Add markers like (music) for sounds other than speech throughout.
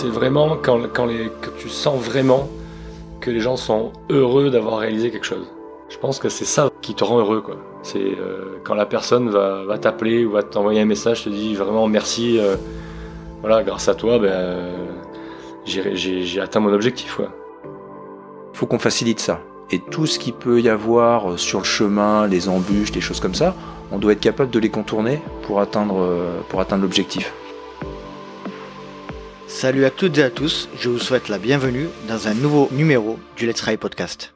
C'est vraiment quand, quand tu sens vraiment que les gens sont heureux d'avoir réalisé quelque chose. Je pense que c'est ça qui te rend heureux. C'est euh, quand la personne va, va t'appeler ou va t'envoyer un message, te dit vraiment merci, euh, voilà, grâce à toi, ben, j'ai- atteint mon objectif. quoi. faut qu'on facilite ça. Et tout ce qui peut y avoir euh, sur le chemin, les embûches, les choses comme ça, on doit être capable de les contourner pour atteindre, pour atteindre l'objectif. Salut à toutes et à tous, je vous souhaite la bienvenue dans un nouveau numéro du Let's Ride Podcast.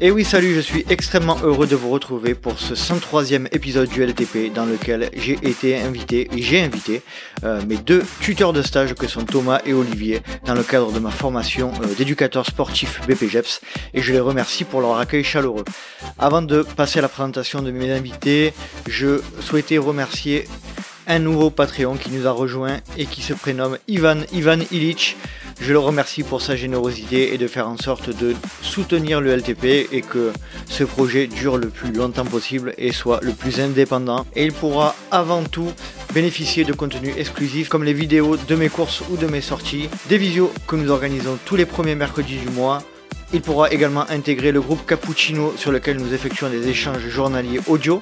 Et oui, salut, je suis extrêmement heureux de vous retrouver pour ce 103e épisode du LTP dans lequel j'ai été invité et j'ai invité euh, mes deux tuteurs de stage que sont Thomas et Olivier dans le cadre de ma formation euh, d'éducateur sportif BPGEPS et je les remercie pour leur accueil chaleureux. Avant de passer à la présentation de mes invités, je souhaitais remercier un nouveau Patreon qui nous a rejoint et qui se prénomme Ivan Ivan Illich. Je le remercie pour sa générosité et de faire en sorte de soutenir le LTP et que ce projet dure le plus longtemps possible et soit le plus indépendant. Et il pourra avant tout bénéficier de contenus exclusifs comme les vidéos de mes courses ou de mes sorties, des visios que nous organisons tous les premiers mercredis du mois, il pourra également intégrer le groupe Cappuccino sur lequel nous effectuons des échanges journaliers audio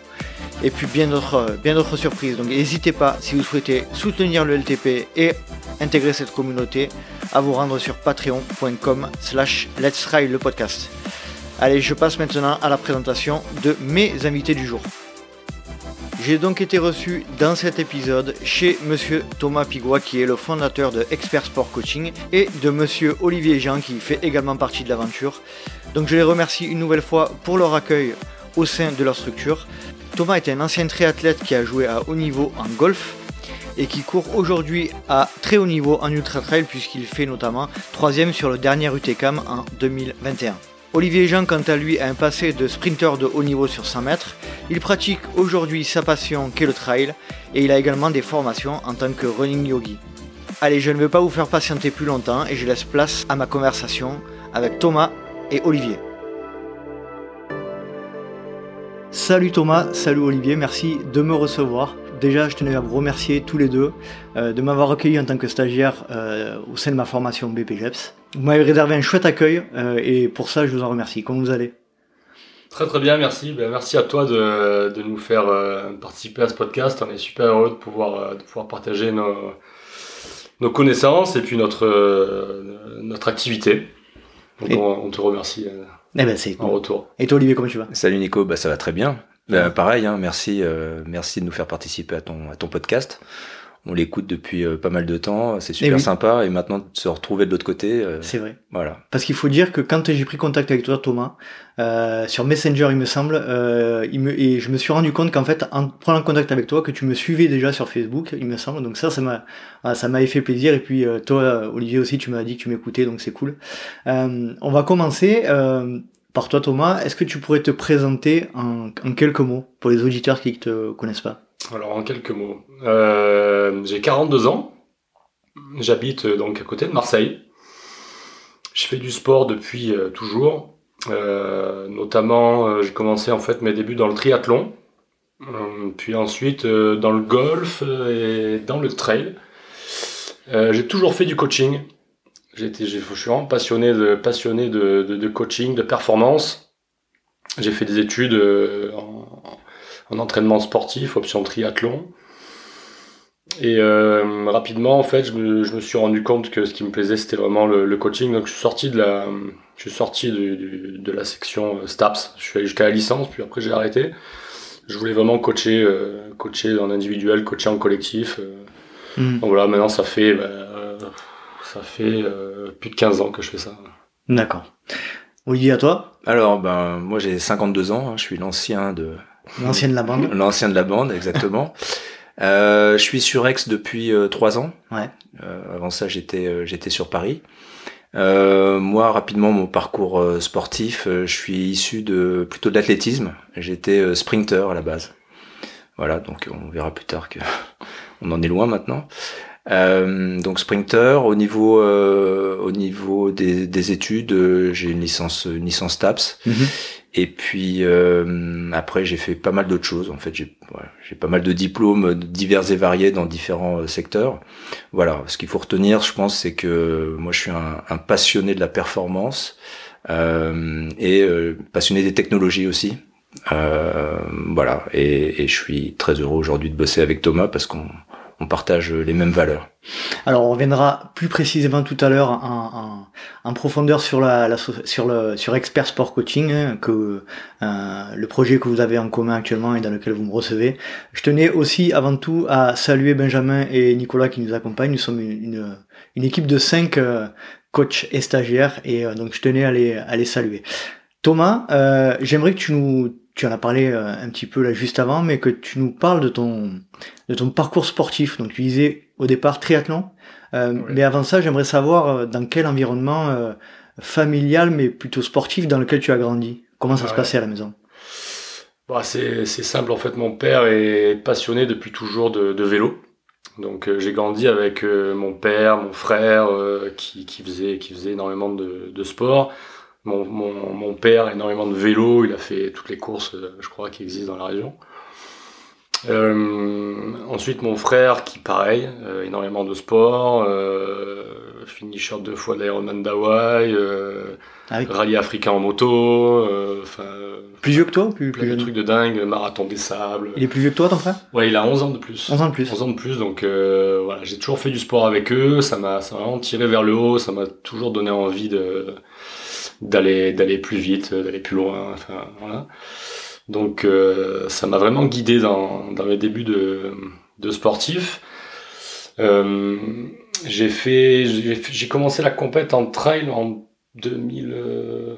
et puis bien d'autres d'autres surprises. Donc n'hésitez pas si vous souhaitez soutenir le LTP et intégrer cette communauté à vous rendre sur patreon.com slash let's ride le podcast. Allez, je passe maintenant à la présentation de mes invités du jour. J'ai donc été reçu dans cet épisode chez Monsieur Thomas Pigois qui est le fondateur de Expert Sport Coaching et de Monsieur Olivier Jean qui fait également partie de l'aventure. Donc je les remercie une nouvelle fois pour leur accueil au sein de leur structure. Thomas est un ancien triathlète qui a joué à haut niveau en golf et qui court aujourd'hui à très haut niveau en ultra trail puisqu'il fait notamment troisième sur le dernier UTCAM en 2021. Olivier Jean, quant à lui, a un passé de sprinter de haut niveau sur 100 mètres. Il pratique aujourd'hui sa passion qu'est le trail et il a également des formations en tant que running yogi. Allez, je ne vais pas vous faire patienter plus longtemps et je laisse place à ma conversation avec Thomas et Olivier. Salut Thomas, salut Olivier, merci de me recevoir. Déjà, je tenais à vous remercier tous les deux euh, de m'avoir accueilli en tant que stagiaire euh, au sein de ma formation BPGEPS. Vous m'avez réservé un chouette accueil euh, et pour ça, je vous en remercie. Comment vous allez? Très très bien, merci. Ben, merci à toi de, de nous faire euh, participer à ce podcast. On est super heureux de pouvoir, euh, de pouvoir partager nos, nos connaissances et puis notre, euh, notre activité. Donc Et- on, on te remercie euh, Eh ben, c'est en cool. retour. Et toi, Olivier, comment tu vas? Salut Nico, bah ça va très bien. Bah, pareil, hein, merci, euh, merci de nous faire participer à ton, à ton podcast. On l'écoute depuis euh, pas mal de temps, c'est super Eh oui. sympa et maintenant de se retrouver de l'autre côté, euh, C'est vrai. voilà. Parce qu'il faut dire que quand j'ai pris contact avec toi, Thomas, euh, sur Messenger, il me semble, euh, il me, et je me suis rendu compte qu'en fait, en prenant contact avec toi, que tu me suivais déjà sur Facebook, il me semble. Donc ça, ça m'a, ah, ça m'avait fait plaisir. Et puis euh, toi, Olivier aussi, tu m'as dit que tu m'écoutais, donc c'est cool. Euh, on va commencer euh, par toi, Thomas. Est-ce que tu pourrais te présenter en, quelques mots pour les auditeurs qui ne te connaissent pas? Alors en quelques mots, euh, j'ai 42 ans, j'habite donc à côté de Marseille. Je fais du sport depuis euh, toujours, Euh, notamment j'ai commencé en fait mes débuts dans le triathlon, puis ensuite dans le golf et dans le trail. J'ai toujours fait du coaching. J'ai- je suis vraiment passionné de passionné de, de, de coaching, de performance. J'ai fait des études euh, en, en entraînement sportif, option triathlon. Et euh, rapidement, en fait, je me, je me suis rendu compte que ce qui me plaisait, c'était vraiment le, le coaching. Donc, je suis sorti de la, je suis sorti du- du- de la section euh, STAPS. Je suis allé jusqu'à la licence, puis après j'ai arrêté. Je voulais vraiment coacher, euh, coacher en individuel, coacher en collectif. euh. Hmm. Donc voilà, maintenant ça fait, bah, ça fait euh, plus de 15 ans que je fais ça. D'accord. Olivier, à toi, Alors, ben, moi j'ai 52 ans, hein, je suis l'ancien de, l'ancienne de la bande. (laughs) l'ancien de la bande, exactement. (laughs) Euh, je suis sur Aix depuis euh, trois ans. Ouais. Euh, avant ça, j'étais euh, j'étais sur Paris. Euh, moi, rapidement, mon parcours euh, sportif, euh, je suis issu de plutôt de l'athlétisme. J'étais euh, sprinter à la base. Voilà, donc on verra plus tard que (laughs) on en est loin maintenant. Euh, donc sprinter au niveau euh, au niveau des, des études, euh, j'ai une licence une licence TAPS. Mhm. Et puis après, j'ai fait pas mal d'autres choses. En fait, j'ai j'ai pas mal de diplômes divers et variés dans différents secteurs. Voilà, ce qu'il faut retenir, je pense, c'est que moi, je suis un, un passionné de la performance et passionné des technologies aussi. Euh, voilà, et, et, je suis très heureux aujourd'hui de bosser avec Thomas parce qu'on on partage les mêmes valeurs. Alors on reviendra plus précisément tout à l'heure en, profondeur sur Expert Sport Coaching hein, que euh, le projet que vous avez en commun actuellement et dans lequel vous me recevez. Je tenais aussi avant tout à saluer Benjamin et Nicolas qui nous accompagnent. Nous sommes une, équipe de cinq euh, coachs et stagiaires et euh, donc je tenais à les, à les saluer. Thomas, j'aimerais que tu nous tu en as parlé un petit peu là juste avant, mais que tu nous parles de ton de ton parcours sportif. Donc tu disais au départ triathlon, euh, mais avant ça, j'aimerais savoir euh, dans quel environnement familial, mais plutôt sportif, dans lequel tu as grandi. Comment ça se passait à la maison? Bah, c'est simple en fait. Mon père est passionné depuis toujours de, de vélo. Donc j'ai grandi avec mon père, mon frère qui, qui, faisait qui faisait énormément de, de sport mon, mon, mon, père énormément de vélo, il a fait toutes les courses, euh, je crois, qui existent dans la région. Euh, ensuite, mon frère, qui pareil, euh, énormément de sport, euh, finisher deux fois de l'Ironman d'Hawaï, euh, ah rallye africain en moto, euh, enfin. plus vieux que toi plus, plus trucs de dingue, marathon des sables. Il est plus vieux que toi, ton frère? Ouais, il a 11 ans de plus. 11 ans de plus. 11 ans de plus, donc voilà, j'ai toujours fait du sport avec eux, ça m'a vraiment tiré vers le haut, ça m'a toujours donné envie de d'aller d'aller plus vite, d'aller plus loin. Enfin voilà. Donc euh, ça m'a vraiment guidé dans dans mes débuts de de sportif. Euh, j'ai fait j'ai commencé la compète en trail en 2000 euh,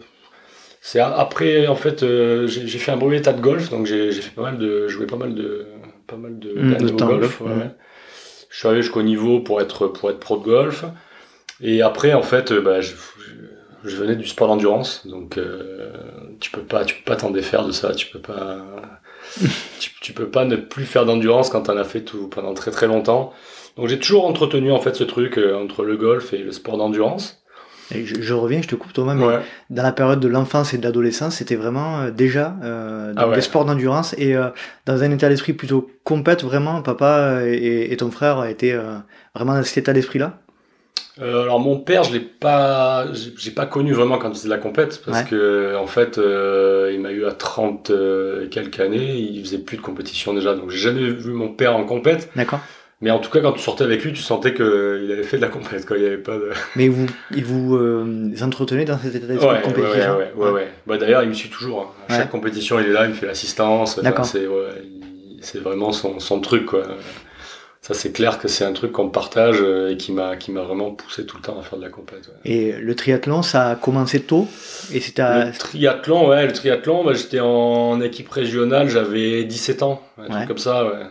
c'est après en fait j'ai fait un brevet état de golf donc j'ai fait pas mal de joué pas mal de pas mal de, mmh, golf, ouais. je suis arrivé jusqu'au niveau pour être pour être pro de golf et après en fait bah, je, je venais du sport d'endurance, donc euh, tu peux pas, tu peux pas t'en défaire de ça, tu peux pas, (laughs) tu, peux pas ne plus faire d'endurance quand t'en as fait tout pendant très très longtemps. Donc j'ai toujours entretenu en fait ce truc euh, entre le golf et le sport d'endurance. Et je, reviens, je te coupe Thomas, mais dans la période de l'enfance et de l'adolescence, c'était vraiment euh, déjà euh, dans ah sports d'endurance et dans un état d'esprit plutôt compète, vraiment, papa et, et ton frère étaient vraiment dans cet état d'esprit-là euh, alors mon père, je l'ai pas, j'ai pas connu vraiment quand il faisait de la compète parce que en fait, euh, il m'a eu à 30 euh, quelques années, il faisait plus de compétition déjà, donc j'ai jamais vu mon père en compète. D'accord. Mais en tout cas, quand tu sortais avec lui, tu sentais qu'il avait fait de la compète, quoi. Il avait pas de. (laughs) Mais vous, il vous euh, entretenez dans cet état d'esprit ouais, de compétition. Ouais, ouais, ouais. ouais. Bah, d'ailleurs, il me suit toujours. Hein. À chaque compétition, il est là, il me fait l'assistance. D'accord. c'est, c'est vraiment son, son truc, quoi ça c'est clair que c'est un truc qu'on partage euh, et qui m'a qui m'a vraiment poussé tout le temps à faire de la compète. Et le triathlon, ça a commencé tôt? Et c'était à... Le triathlon, ouais, le triathlon, bah, j'étais en équipe régionale, j'avais 17 ans, un truc comme ça, ouais.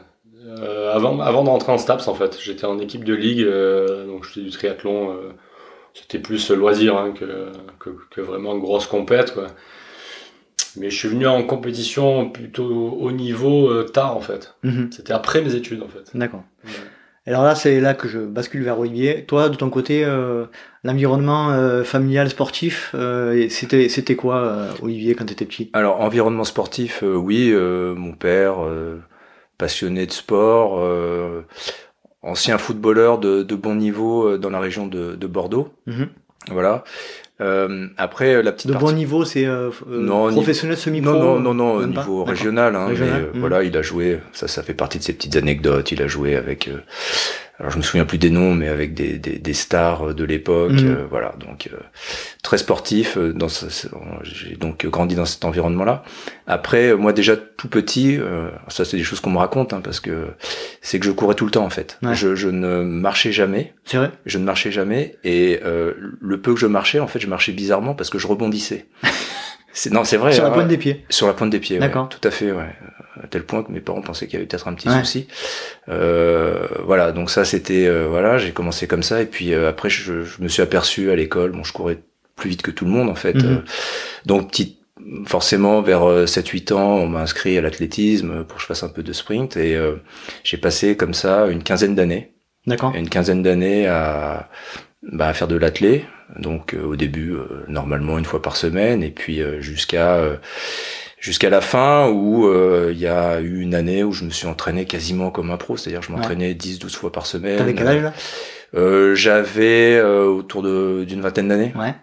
Euh, avant avant de rentrer en STAPS en fait, j'étais en équipe de ligue, euh, donc je faisais du triathlon. Euh, c'était plus loisir hein, que, que, que vraiment grosse compète quoi. Mais je suis venu en compétition plutôt au niveau euh, tard en fait. Mhm. C'était après mes études en fait. D'accord. Alors là, c'est là que je bascule vers Olivier. Toi, de ton côté, euh, l'environnement euh, familial sportif, c'était c'était quoi, Olivier, quand tu étais petit? Alors, environnement sportif, oui. mon père, passionné de sport, ancien footballeur de, de, bon niveau dans la région de, de Bordeaux. Mhm. Voilà. Euh, après, la petite de bon niveau, c'est euh, euh professionnel semi-pro. Non, non, non, au niveau régional. Hein, Mais, euh, Voilà, il a joué. Ça, ça fait partie de ses petites anecdotes. Il a joué avec euh, alors je me souviens plus des noms, mais avec des, des, des stars euh, de l'époque, mm. euh, voilà. Donc euh, très sportif. Dans j'ai donc grandi dans cet environnement-là. Après, moi déjà tout petit, ça c'est des choses qu'on me raconte, hein, parce que c'est que je courais tout le temps en fait. Je, je ne marchais jamais. C'est vrai. Je ne marchais jamais, et le peu que je marchais, en fait, je marchais bizarrement parce que je rebondissais. (laughs) non, c'est vrai. Sur la hein. pointe des pieds. Sur la pointe des pieds. D'accord. tout à fait, ouais à tel point que mes parents pensaient qu'il y avait peut-être un petit souci. Euh, voilà, donc ça c'était euh, voilà, j'ai commencé comme ça et puis euh, après je, je, me suis aperçu à l'école, bon je courais plus vite que tout le monde en fait. Mhm. Euh, donc petit forcément vers 7-8 ans, on m'a inscrit à l'athlétisme pour que je fasse un peu de sprint et j'ai passé comme ça une quinzaine d'années. D'accord. Une quinzaine d'années à bah, à faire de l'athlé. Donc au début, normalement une fois par semaine, et puis jusqu'à jusqu'à la fin où il y a eu une année où je me suis entraîné quasiment comme un pro, c'est-à-dire je m'entraînais 10-12 fois par semaine. T'avais quel âge là? Euh, J'avais autour de d'une vingtaine d'années. Ouais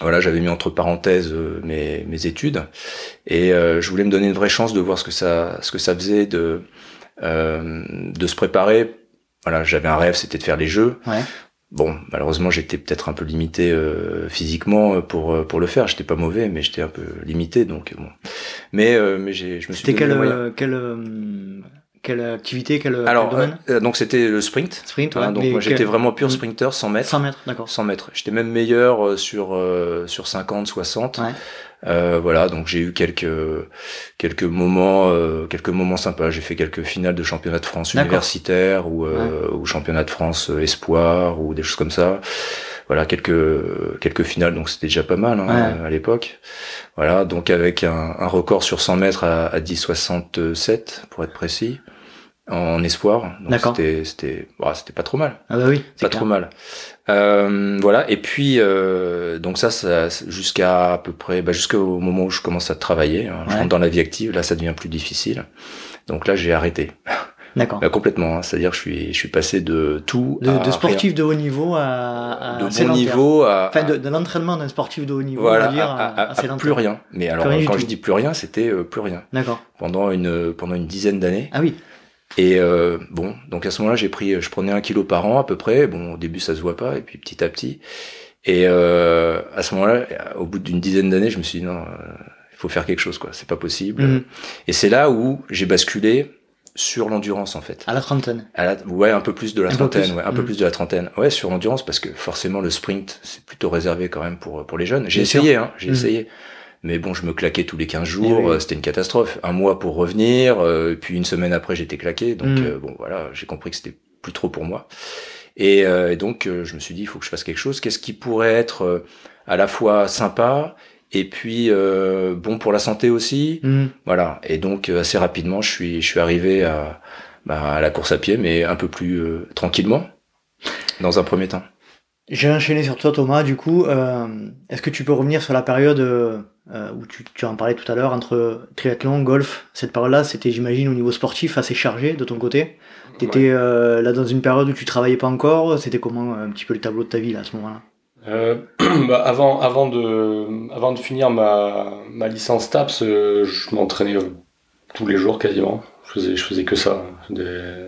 voilà, j'avais mis entre parenthèses euh, mes, mes études et euh, je voulais me donner une vraie chance de voir ce que ça ce que ça faisait de euh, de se préparer. Voilà, j'avais un rêve, c'était de faire les jeux. Ouais. Bon, malheureusement, j'étais peut-être un peu limité euh, physiquement pour pour le faire. J'étais pas mauvais, mais j'étais un peu limité, donc bon. Mais mais j'ai je me suis. C'était quel quel quelle activité, quel, Alors, domaine euh, donc c'était le sprint. Sprint, hein, ouais. donc moi j'étais quel- vraiment pur sprinter 100 mètres. 100 mètres, d'accord. 100 mètres. J'étais même meilleur euh, sur euh, sur 50, 60. Ouais. Euh, voilà, donc j'ai eu quelques quelques moments euh, quelques moments sympas. J'ai fait quelques finales de championnat de France universitaire ou euh, ou championnat de France euh, espoir ou des choses comme ça. Voilà, quelques quelques finales, donc c'était déjà pas mal hein, Ouais. à l'époque. Voilà, donc avec un, un record sur 100 mètres à, à 10,67 pour être précis en espoir. C'était c'était bah, c'était pas trop mal Ah bah oui, pas clair. trop mal. Euh, voilà. Et puis euh, donc ça, ça jusqu'à à peu près, bah, jusqu'au moment où je commence à travailler, hein, je Ouais. rentre dans la vie active. Là, ça devient plus difficile. Donc là, j'ai arrêté D'accord. Bah, complètement. hein. C'est-à-dire, je suis je suis passé de tout De, à de sportif de haut niveau à, rien. à de bon niveau à, Enfin, de, de l'entraînement d'un sportif de haut niveau, voilà on va dire, à, à- à, plus rien. Mais alors rien du quand je dis plus rien, c'était euh, plus rien D'accord. pendant une pendant une dizaine d'années. Ah oui. Et euh, bon, donc à ce moment-là, j'ai pris, je prenais un kilo par an à peu près. Bon, au début, ça se voit pas, et puis petit à petit. Et euh, à ce moment-là, au bout d'une dizaine d'années, je me suis dit non, euh, il faut faire quelque chose, quoi. C'est pas possible. Mhm. Et c'est là où j'ai basculé sur l'endurance, en fait. À la trentaine. À la- ouais, un peu plus de la Un trentaine, ouais, un peu Mhm. plus de la trentaine. Ouais, sur l'endurance, parce que forcément, le sprint, c'est plutôt réservé quand même pour pour les jeunes. J'ai sûr. essayé, hein, j'ai Mhm. essayé. Mais bon, je me claquais tous les 15 Eh jours, oui. euh, c'était une catastrophe. Un mois pour revenir, euh, puis une semaine après, j'étais claqué. Donc Mm. euh, bon, voilà, j'ai compris que c'était plus trop pour moi. Et, euh, et donc, euh, je me suis dit, il faut que je fasse quelque chose. Qu'est-ce qui pourrait être euh, à la fois sympa et puis euh, bon pour la santé aussi Mhm. Voilà. Et donc, euh, assez rapidement, je suis, je suis arrivé à, bah, à la course à pied, mais un peu plus euh, tranquillement, dans un premier temps. J'ai enchaîné sur toi, Thomas. Du coup, euh, est-ce que tu peux revenir sur la période euh, euh, où tu, tu en parlais tout à l'heure entre triathlon, golf Cette période-là, c'était, j'imagine, au niveau sportif assez chargé de ton côté. T'étais euh, là dans une période où tu travaillais pas encore. C'était comment euh, un petit peu le tableau de ta vie là à ce moment-là? Euh, (clears throat) bah, avant, avant, de, avant de finir ma, ma licence TAPS, euh, je m'entraînais euh, tous les jours quasiment. Je faisais, je faisais que ça. Des-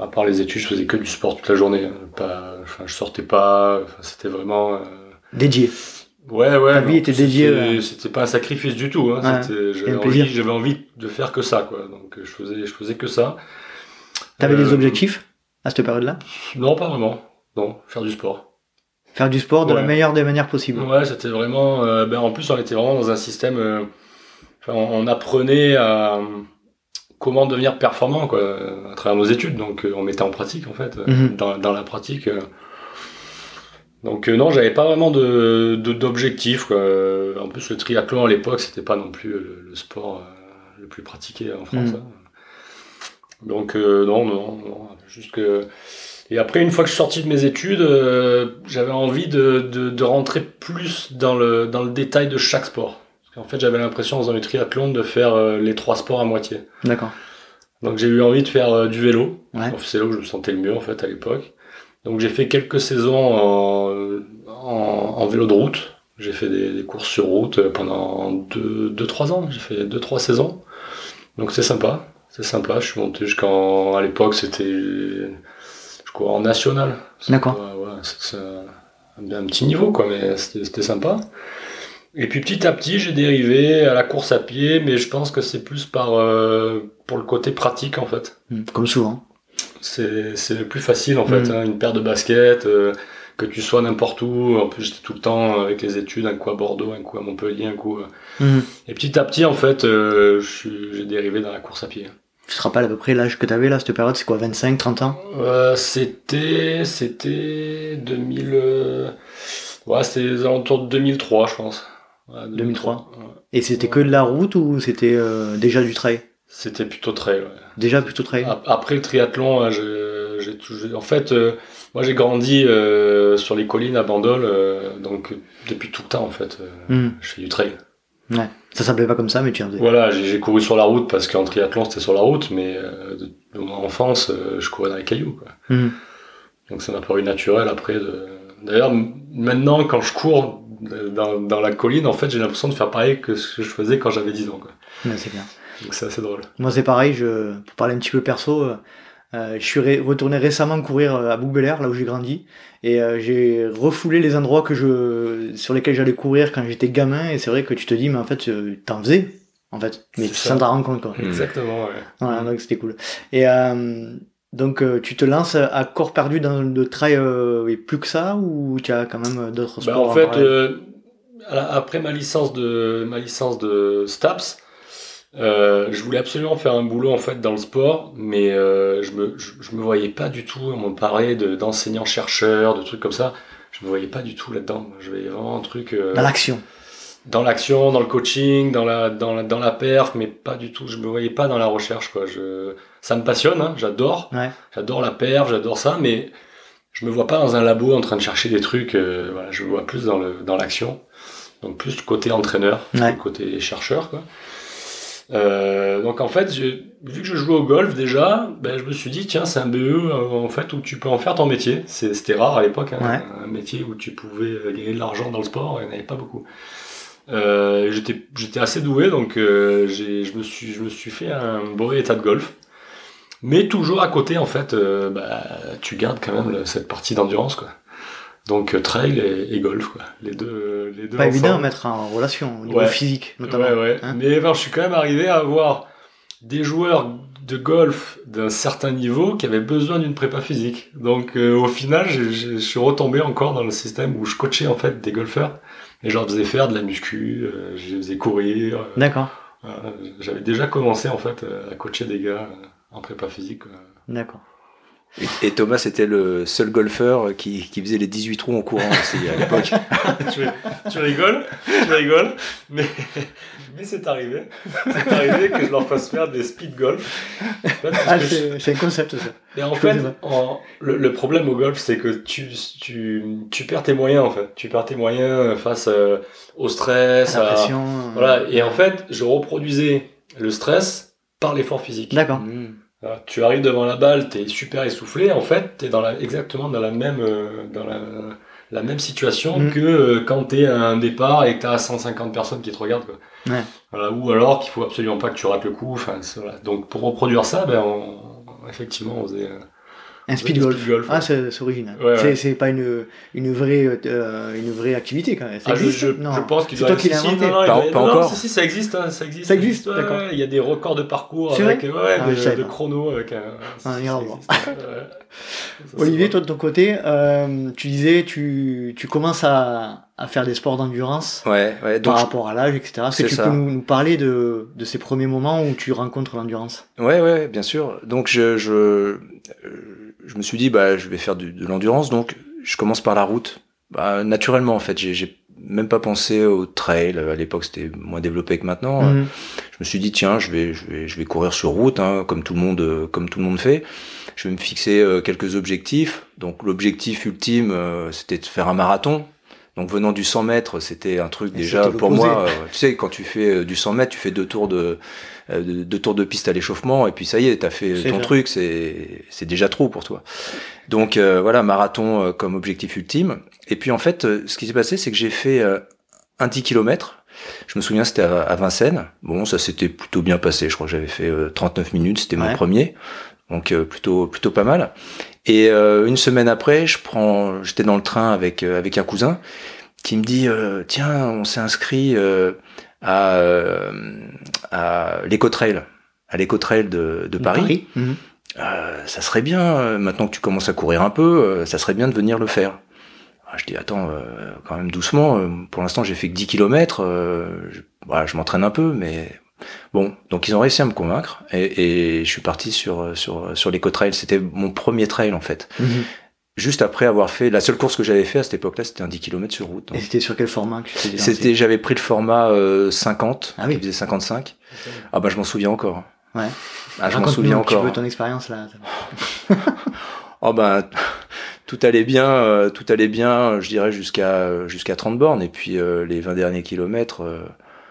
à part les études, je faisais que du sport toute la journée. Pas, enfin, je sortais pas. Enfin, c'était vraiment. euh, Dédié. Ouais, ouais. Ta vie était dédiée, ouais. C'était pas un sacrifice du tout. Hein, Ouais, J'avais envie, de faire que ça, quoi. Donc je faisais, je faisais que ça. T'avais Euh, des objectifs à cette période-là? Non, pas vraiment. Non, faire du sport. Faire du sport de la meilleure des manières possibles. Ouais, c'était vraiment. euh, ben, en plus, on était vraiment dans un système. euh, enfin, on, on apprenait à euh, comment devenir performant, quoi, à travers nos études. Donc, euh, on mettait en pratique, en fait, euh, Mhm. dans, dans la pratique. Euh. Donc, euh, non, j'avais pas vraiment de d'objectif. Euh, En plus, le triathlon à l'époque, c'était pas non plus le, le sport euh, le plus pratiqué en France. Mhm. hein. Donc, euh, non, non, non. Juste que. Et après, une fois que je suis sorti de mes études, euh, j'avais envie de, de, de rentrer plus dans le, dans le détail de chaque sport. Parce qu'en fait, j'avais l'impression, en faisant du triathlon, de faire euh, les trois sports à moitié. D'accord. Donc, j'ai eu envie de faire euh, du vélo. Ouais. C'est là où je me sentais le mieux, en fait, à l'époque. Donc, j'ai fait quelques saisons en, en, en vélo de route. J'ai fait des, des courses sur route pendant 2-3 ans. J'ai fait 2-3 saisons. Donc, c'est sympa. C'est sympa. Je suis monté jusqu'en. À l'époque, c'était. Je crois en national. D'accord. Ouais, ouais, c'est un, un petit niveau, quoi, mais c'était sympa. Et puis petit à petit, j'ai dérivé à la course à pied, mais je pense que c'est plus par euh, pour le côté pratique, en fait. Mhm. Comme souvent. C'est c'est le plus facile, en fait. Mhm. hein, une paire de baskets, euh, que tu sois n'importe où. En plus, j'étais tout le temps avec les études, un coup à Bordeaux, un coup à Montpellier, un coup. euh. Mhm. Et petit à petit, en fait, euh, j'ai dérivé dans la course à pied. Tu te rappelles à peu près l'âge que t'avais là, cette période? C'est quoi, 25, 30 ans? Euh, c'était c'était 2000 euh, ouais c'était aux alentours de 2003 je pense Ouais, 2003. ouais. Et c'était que de la route ou c'était euh, déjà du trail? C'était plutôt trail ouais. Déjà plutôt trail Ap- après le triathlon je- j'ai en fait, euh, moi j'ai grandi euh, sur les collines à Bandol, euh, donc depuis tout le temps en fait, Mhm. je fais du trail. Ouais. Ça s'appelait pas comme ça, mais tu faisais. Voilà, j'ai couru sur la route parce qu'en triathlon c'était sur la route, mais de, de mon enfance, je courais dans les cailloux. Quoi. Mhm. Donc ça m'a paru naturel après. D'ailleurs, maintenant quand je cours dans, dans la colline, en fait, j'ai l'impression de faire pareil que ce que je faisais quand j'avais 10 ans. Quoi. Ouais, c'est bien. Donc c'est assez drôle. Moi, c'est pareil. Je, pour parler un petit peu perso, euh, euh, je suis ré- retourné récemment courir euh, à Bouc-Béliard, là où j'ai grandi, et euh, j'ai refoulé les endroits que je, sur lesquels j'allais courir quand j'étais gamin. Et c'est vrai que tu te dis, mais en fait, euh, t'en faisais, en fait, mais ça. t'en rendre compte. Quoi. Mhm. Exactement, ouais. Voilà, donc c'était cool. Et euh, donc, euh, tu te lances à corps perdu dans le trail euh, et plus que ça, ou tu as quand même d'autres Bah, sports en fait, euh, après ma licence de ma licence de STAPS, euh, je voulais absolument faire un boulot en fait dans le sport, mais euh, je me je, je me voyais pas du tout. On me parlait de d'enseignants chercheurs, de trucs comme ça. Je me voyais pas du tout là-dedans. Je voyais vraiment un truc euh, Dans l'action. dans l'action, dans le coaching, dans la dans la dans la perf, mais pas du tout. Je me voyais pas dans la recherche quoi. Je ça me passionne, hein, j'adore. Ouais. J'adore la perf, j'adore ça, mais je me vois pas dans un labo en train de chercher des trucs. voilà, je me vois plus dans le dans l'action, donc plus le côté entraîneur, Ouais. le côté chercheur, quoi. Euh, donc en fait, vu que je jouais au golf déjà, ben, je me suis dit tiens c'est un BE euh, en fait où tu peux en faire ton métier. C'était rare à l'époque, hein, Ouais. un métier où tu pouvais euh, gagner de l'argent dans le sport, il n'y en avait pas beaucoup. Euh, j'étais assez doué donc euh, je me suis je me suis fait un beau état de golf. Mais toujours à côté, en fait, bah, tu gardes quand même cette partie d'endurance, quoi. Donc euh, trail et, et golf, quoi. Les deux, les deux. Pas évident à mettre en relation, au niveau Ouais. physique, notamment. Ouais, ouais. hein. Mais enfin, je suis quand même arrivé à avoir des joueurs de golf d'un certain niveau qui avaient besoin d'une prépa physique. Donc euh, au final, je suis retombé encore dans le système où je coachais en fait des golfeurs et je leur faisais faire de la muscu, euh, je les faisais courir. euh, D'accord. J'avais déjà commencé en fait euh, à coacher des gars euh, en prépa physique. d'accord. Et, et Thomas, c'était le seul golfeur qui, qui faisait les 18 trous en courant aussi à l'époque. (laughs) tu, tu rigoles, tu rigoles, mais, mais c'est arrivé. C'est arrivé que je leur fasse faire des speed golf. En fait, parce Ah, je- c'est un concept, ça. et en je fait, en- le, le problème au golf, c'est que tu, tu, tu perds tes moyens, en fait. Tu perds tes moyens face euh, au stress. La à- pression. euh, voilà. Et en fait, je reproduisais le stress par l'effort physique. D'accord. Mm. Tu arrives devant la balle, t'es super essoufflé. En fait, t'es dans la, exactement dans la même, euh, dans la, la même situation Mm. que euh, quand t'es à un départ et que t'as 150 personnes qui te regardent. Quoi. Ouais. Voilà, ou alors qu'il faut absolument pas que tu rates le coup. Voilà. Donc pour reproduire ça, ben, on- effectivement, on faisait. euh, Un speed Speed golf. golf, Ah, c'est original. Ouais, C'est- ouais. C'est pas une, une, vraie, euh, une vraie activité quand même. Ça Ah, je, existe je, Non. je pense qu'il C'est doit toi qui non, Pas- encore. Si, si, ça existe, hein, ça existe. Ça existe, ouais, d'accord. Il y a des records de parcours avec, Ah, de, de chrono avec un. Ah, ça existe, (laughs) Olivier, toi de ton côté, euh, tu disais, tu, tu commences à, à faire des sports d'endurance Ouais, ouais. Donc, par rapport à l'âge, etc. Est-ce que tu ça. peux nous, nous parler de, de ces premiers moments où tu rencontres l'endurance? Ouais, ouais, bien sûr. Donc je, je, euh, je me suis dit, bah, je vais faire du- de l'endurance, donc je commence par la route. Bah, naturellement, en fait, j'ai- même pas pensé au trail. À l'époque, c'était moins développé que maintenant. Mhm. Je me suis dit, tiens, je vais, je vais, je vais courir sur route, hein, comme tout le monde, euh, comme tout le monde fait. Je vais me fixer euh, quelques objectifs. Donc l'objectif ultime, euh, c'était de faire un marathon. Donc venant du 100 mètres, c'était un truc Et déjà pour moi. euh, tu sais, quand tu fais du 100 mètres, tu fais deux tours de euh, de- tours de piste à l'échauffement et puis ça y est, t'as fait ton truc. C'est c'est déjà trop pour toi. Donc euh, voilà, marathon euh, comme objectif ultime. Et puis en fait, euh, ce qui s'est passé, c'est que j'ai fait euh, un 10 km. Je me souviens, c'était à, à Vincennes. Bon, ça s'était plutôt bien passé. Je crois que j'avais fait euh, 39 minutes. C'était Ouais. mon premier. Donc euh, plutôt plutôt pas mal. Et euh, une semaine après, je prends, j'étais dans le train avec euh, avec un cousin qui me dit euh, tiens, on s'est inscrit euh, à euh, à l'éco-trail, à l'éco-trail de, de Paris. Mhm. Euh, ça serait bien, euh, maintenant que tu commences à courir un peu, euh, ça serait bien de venir le faire. Ah, je dis, attends, euh, quand même doucement, euh, pour l'instant j'ai fait que 10 km, je, voilà, je m'entraîne un peu, mais bon, donc ils ont réussi à me convaincre, et, et je suis parti sur, sur, sur l'éco-trail, c'était mon premier trail en fait. Mhm. Juste après avoir fait, la seule course que j'avais fait à cette époque-là, c'était un 10 km sur route. Et c'était sur quel format que tu C'était, j'avais pris le format euh, 50, Ah oui. qui faisait 55. Ah bah je m'en souviens encore. Ouais. Ah, je m'en souviens un petit encore. peu ton expérience là. (laughs) Oh ben, tout allait bien, euh, tout allait bien, je dirais jusqu'à jusqu'à 30 bornes. Et puis euh, les 20 derniers kilomètres, euh,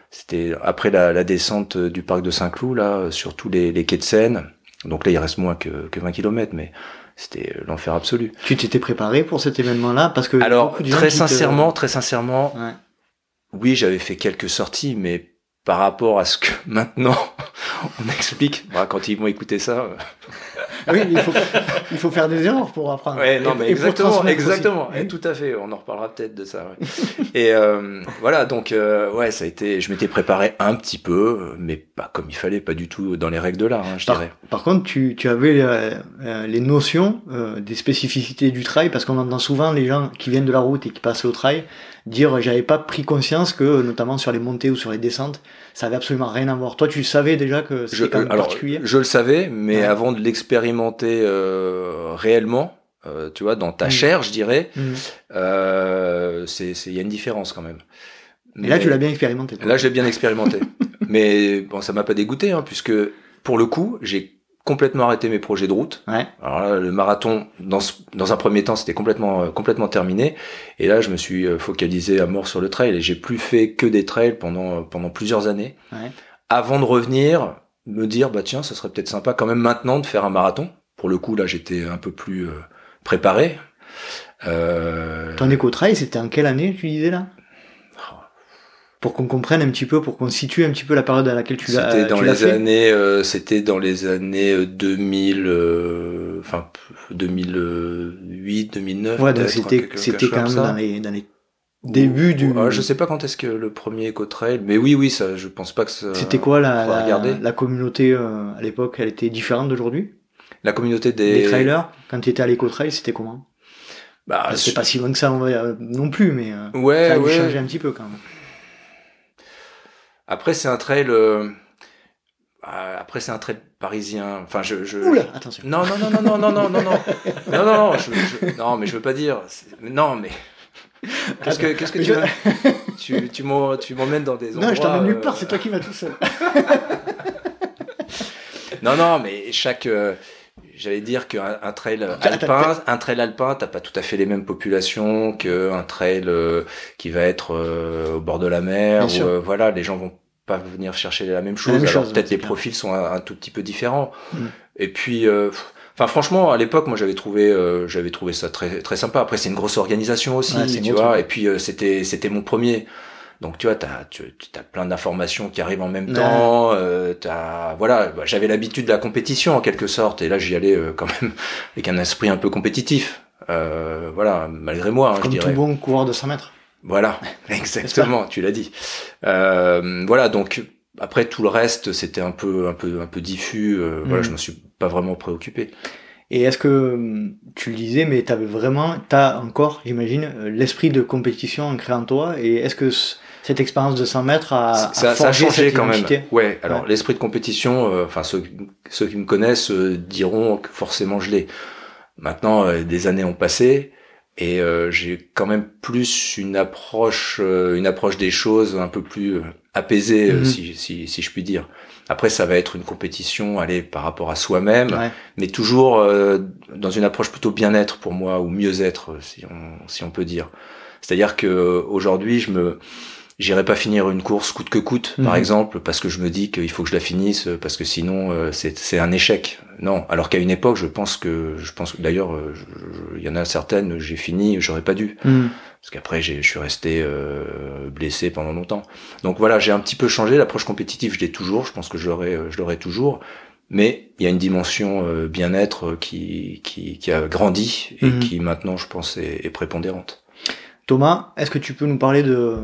c'était après la, la, descente du parc de Saint-Cloud, là, sur tous les, les, quais de Seine. Donc là, il reste moins que, que 20 kilomètres, mais c'était l'enfer absolu. Tu t'étais préparé pour cet événement-là? Parce que alors très sincèrement, très sincèrement, ouais. oui, j'avais fait quelques sorties, mais par rapport à ce que (laughs) maintenant on explique, bah, quand ils vont écouter ça. Oui, il faut, il faut faire des erreurs pour apprendre. Ouais, non, mais et exactement, exactement. Et tout à fait. On en reparlera peut-être de ça. Ouais. et euh, voilà, donc euh, ouais, ça a été. Je m'étais préparé un petit peu, mais pas comme il fallait, pas du tout dans les règles de l'art, hein, je par, dirais. Par contre, tu, tu avais euh, les notions euh, des spécificités du trail, parce qu'on entend souvent les gens qui viennent de la route et qui passent au trail dire j'avais pas pris conscience que notamment sur les montées ou sur les descentes ça avait absolument rien à voir toi tu savais déjà que c'était quand même alors, particulier? je le savais mais ouais. avant de l'expérimenter euh, réellement euh, tu vois dans ta mmh. chair je dirais mmh. euh, c'est il y a une différence quand même mais, mais là tu l'as bien expérimenté toi. là j'ai bien expérimenté (laughs) mais bon ça m'a pas dégoûté hein, puisque pour le coup j'ai complètement arrêté mes projets de route. Ouais. Alors là, le marathon, dans, dans un premier temps, c'était complètement, euh, complètement terminé. Et là, je me suis euh, focalisé à mort sur le trail et j'ai plus fait que des trails pendant, pendant plusieurs années. Ouais. Avant de revenir, me dire, bah tiens, ça serait peut-être sympa quand même maintenant de faire un marathon. Pour le coup, là, j'étais un peu plus euh, préparé. Euh... Ton éco-trail, c'était en quelle année, tu disais là? Pour qu'on comprenne un petit peu, pour qu'on situe un petit peu la période à laquelle tu l'as C'était dans les fait. années, euh, c'était dans les années 2000, euh, enfin 2008, 2009. Ouais, donc c'était c'était quand même dans les dans les débuts du. Ouais, je sais pas quand est-ce que le premier éco-trail, mais oui, oui, ça, je pense pas que ça. C'était quoi la la, la, communauté euh, à l'époque Elle était différente d'aujourd'hui? La communauté des. Des trailers? Quand tu étais à l'éco-trail, c'était comment? Bah, c'est pas si loin que ça on va, non plus, mais ouais, ça a ouais. changé un petit peu quand même. Après, c'est un trail. Euh... Après, c'est un trail parisien. Enfin, je. je Oula, attention. Non, non, non, non, non, non, non, non, non, non, non, je, je... non, mais je veux pas dire. Non, mais. (laughs) Qu'est-ce que, qu'est-ce que tu veux Tu, tu m'emmènes dans des endroits. Non, je t'emmène nulle part. C'est toi qui vas tout seul. (laughs) non, non, mais chaque. Euh j'allais dire qu'un un trail alpin, un trail alpin, t'as pas tout à fait les mêmes populations qu'un trail euh, qui va être euh, au bord de la mer. Où, euh, voilà, les gens vont pas venir chercher la même chose. Peut-être les profils sont un, un, tout petit peu différents. Mm. Et puis, euh, enfin franchement, à l'époque, moi j'avais trouvé, j'avais trouvé ça très très sympa. Après, c'est une grosse organisation aussi, ouais, tu vois. Truc. Et puis c'était c'était mon premier. Donc tu vois, t'as tu as plein d'informations qui arrivent en même Ouais. temps. Euh, t'as voilà, bah, j'avais l'habitude de la compétition en quelque sorte, et là j'y allais euh, quand même (laughs) avec un esprit un peu compétitif. Euh, voilà, malgré moi, hein, je Comme dirais. tout bon coureur de 100 mètres. Voilà, (laughs) exactement, tu l'as dit. Euh, voilà, donc après tout le reste, c'était un peu un peu un peu diffus. Euh, Voilà, Mm. je me suis pas vraiment préoccupé. Et est-ce que hum, tu le disais, mais t'avais vraiment, t'as encore, j'imagine, euh, l'esprit de compétition ancré en toi. Et est-ce que cette expérience de 100 mètres a, ça, a ça a changé cette quand même. Ouais. Alors Ouais. l'esprit de compétition, euh, enfin ceux, ceux qui me connaissent euh, diront que forcément je l'ai. Maintenant, euh, des années ont passé et euh, j'ai quand même plus une approche, euh, une approche des choses un peu plus apaisée, Mhm. si, si, si je puis dire. Après, ça va être une compétition, aller par rapport à soi-même, Ouais. mais toujours euh, dans une approche plutôt bien-être pour moi ou mieux-être, si on, si on peut dire. C'est-à-dire que aujourd'hui, je me j'irai pas finir une course coûte que coûte, par Mhm. exemple, parce que je me dis qu'il faut que je la finisse, parce que sinon euh, c'est un échec. Non, alors qu'à une époque, je pense que je pense que d'ailleurs, euh, il y en a certaines, j'ai fini, j'aurais pas dû, Hum. parce qu'après je suis resté euh, blessé pendant longtemps. Donc voilà, j'ai un petit peu changé l'approche compétitive, je l'ai toujours, je pense que je l'aurai, euh, je l'aurai toujours. Mais il y a une dimension euh, bien-être qui, qui, qui a grandi et Mhm. qui maintenant, je pense, est, est prépondérante. Thomas, est-ce que tu peux nous parler de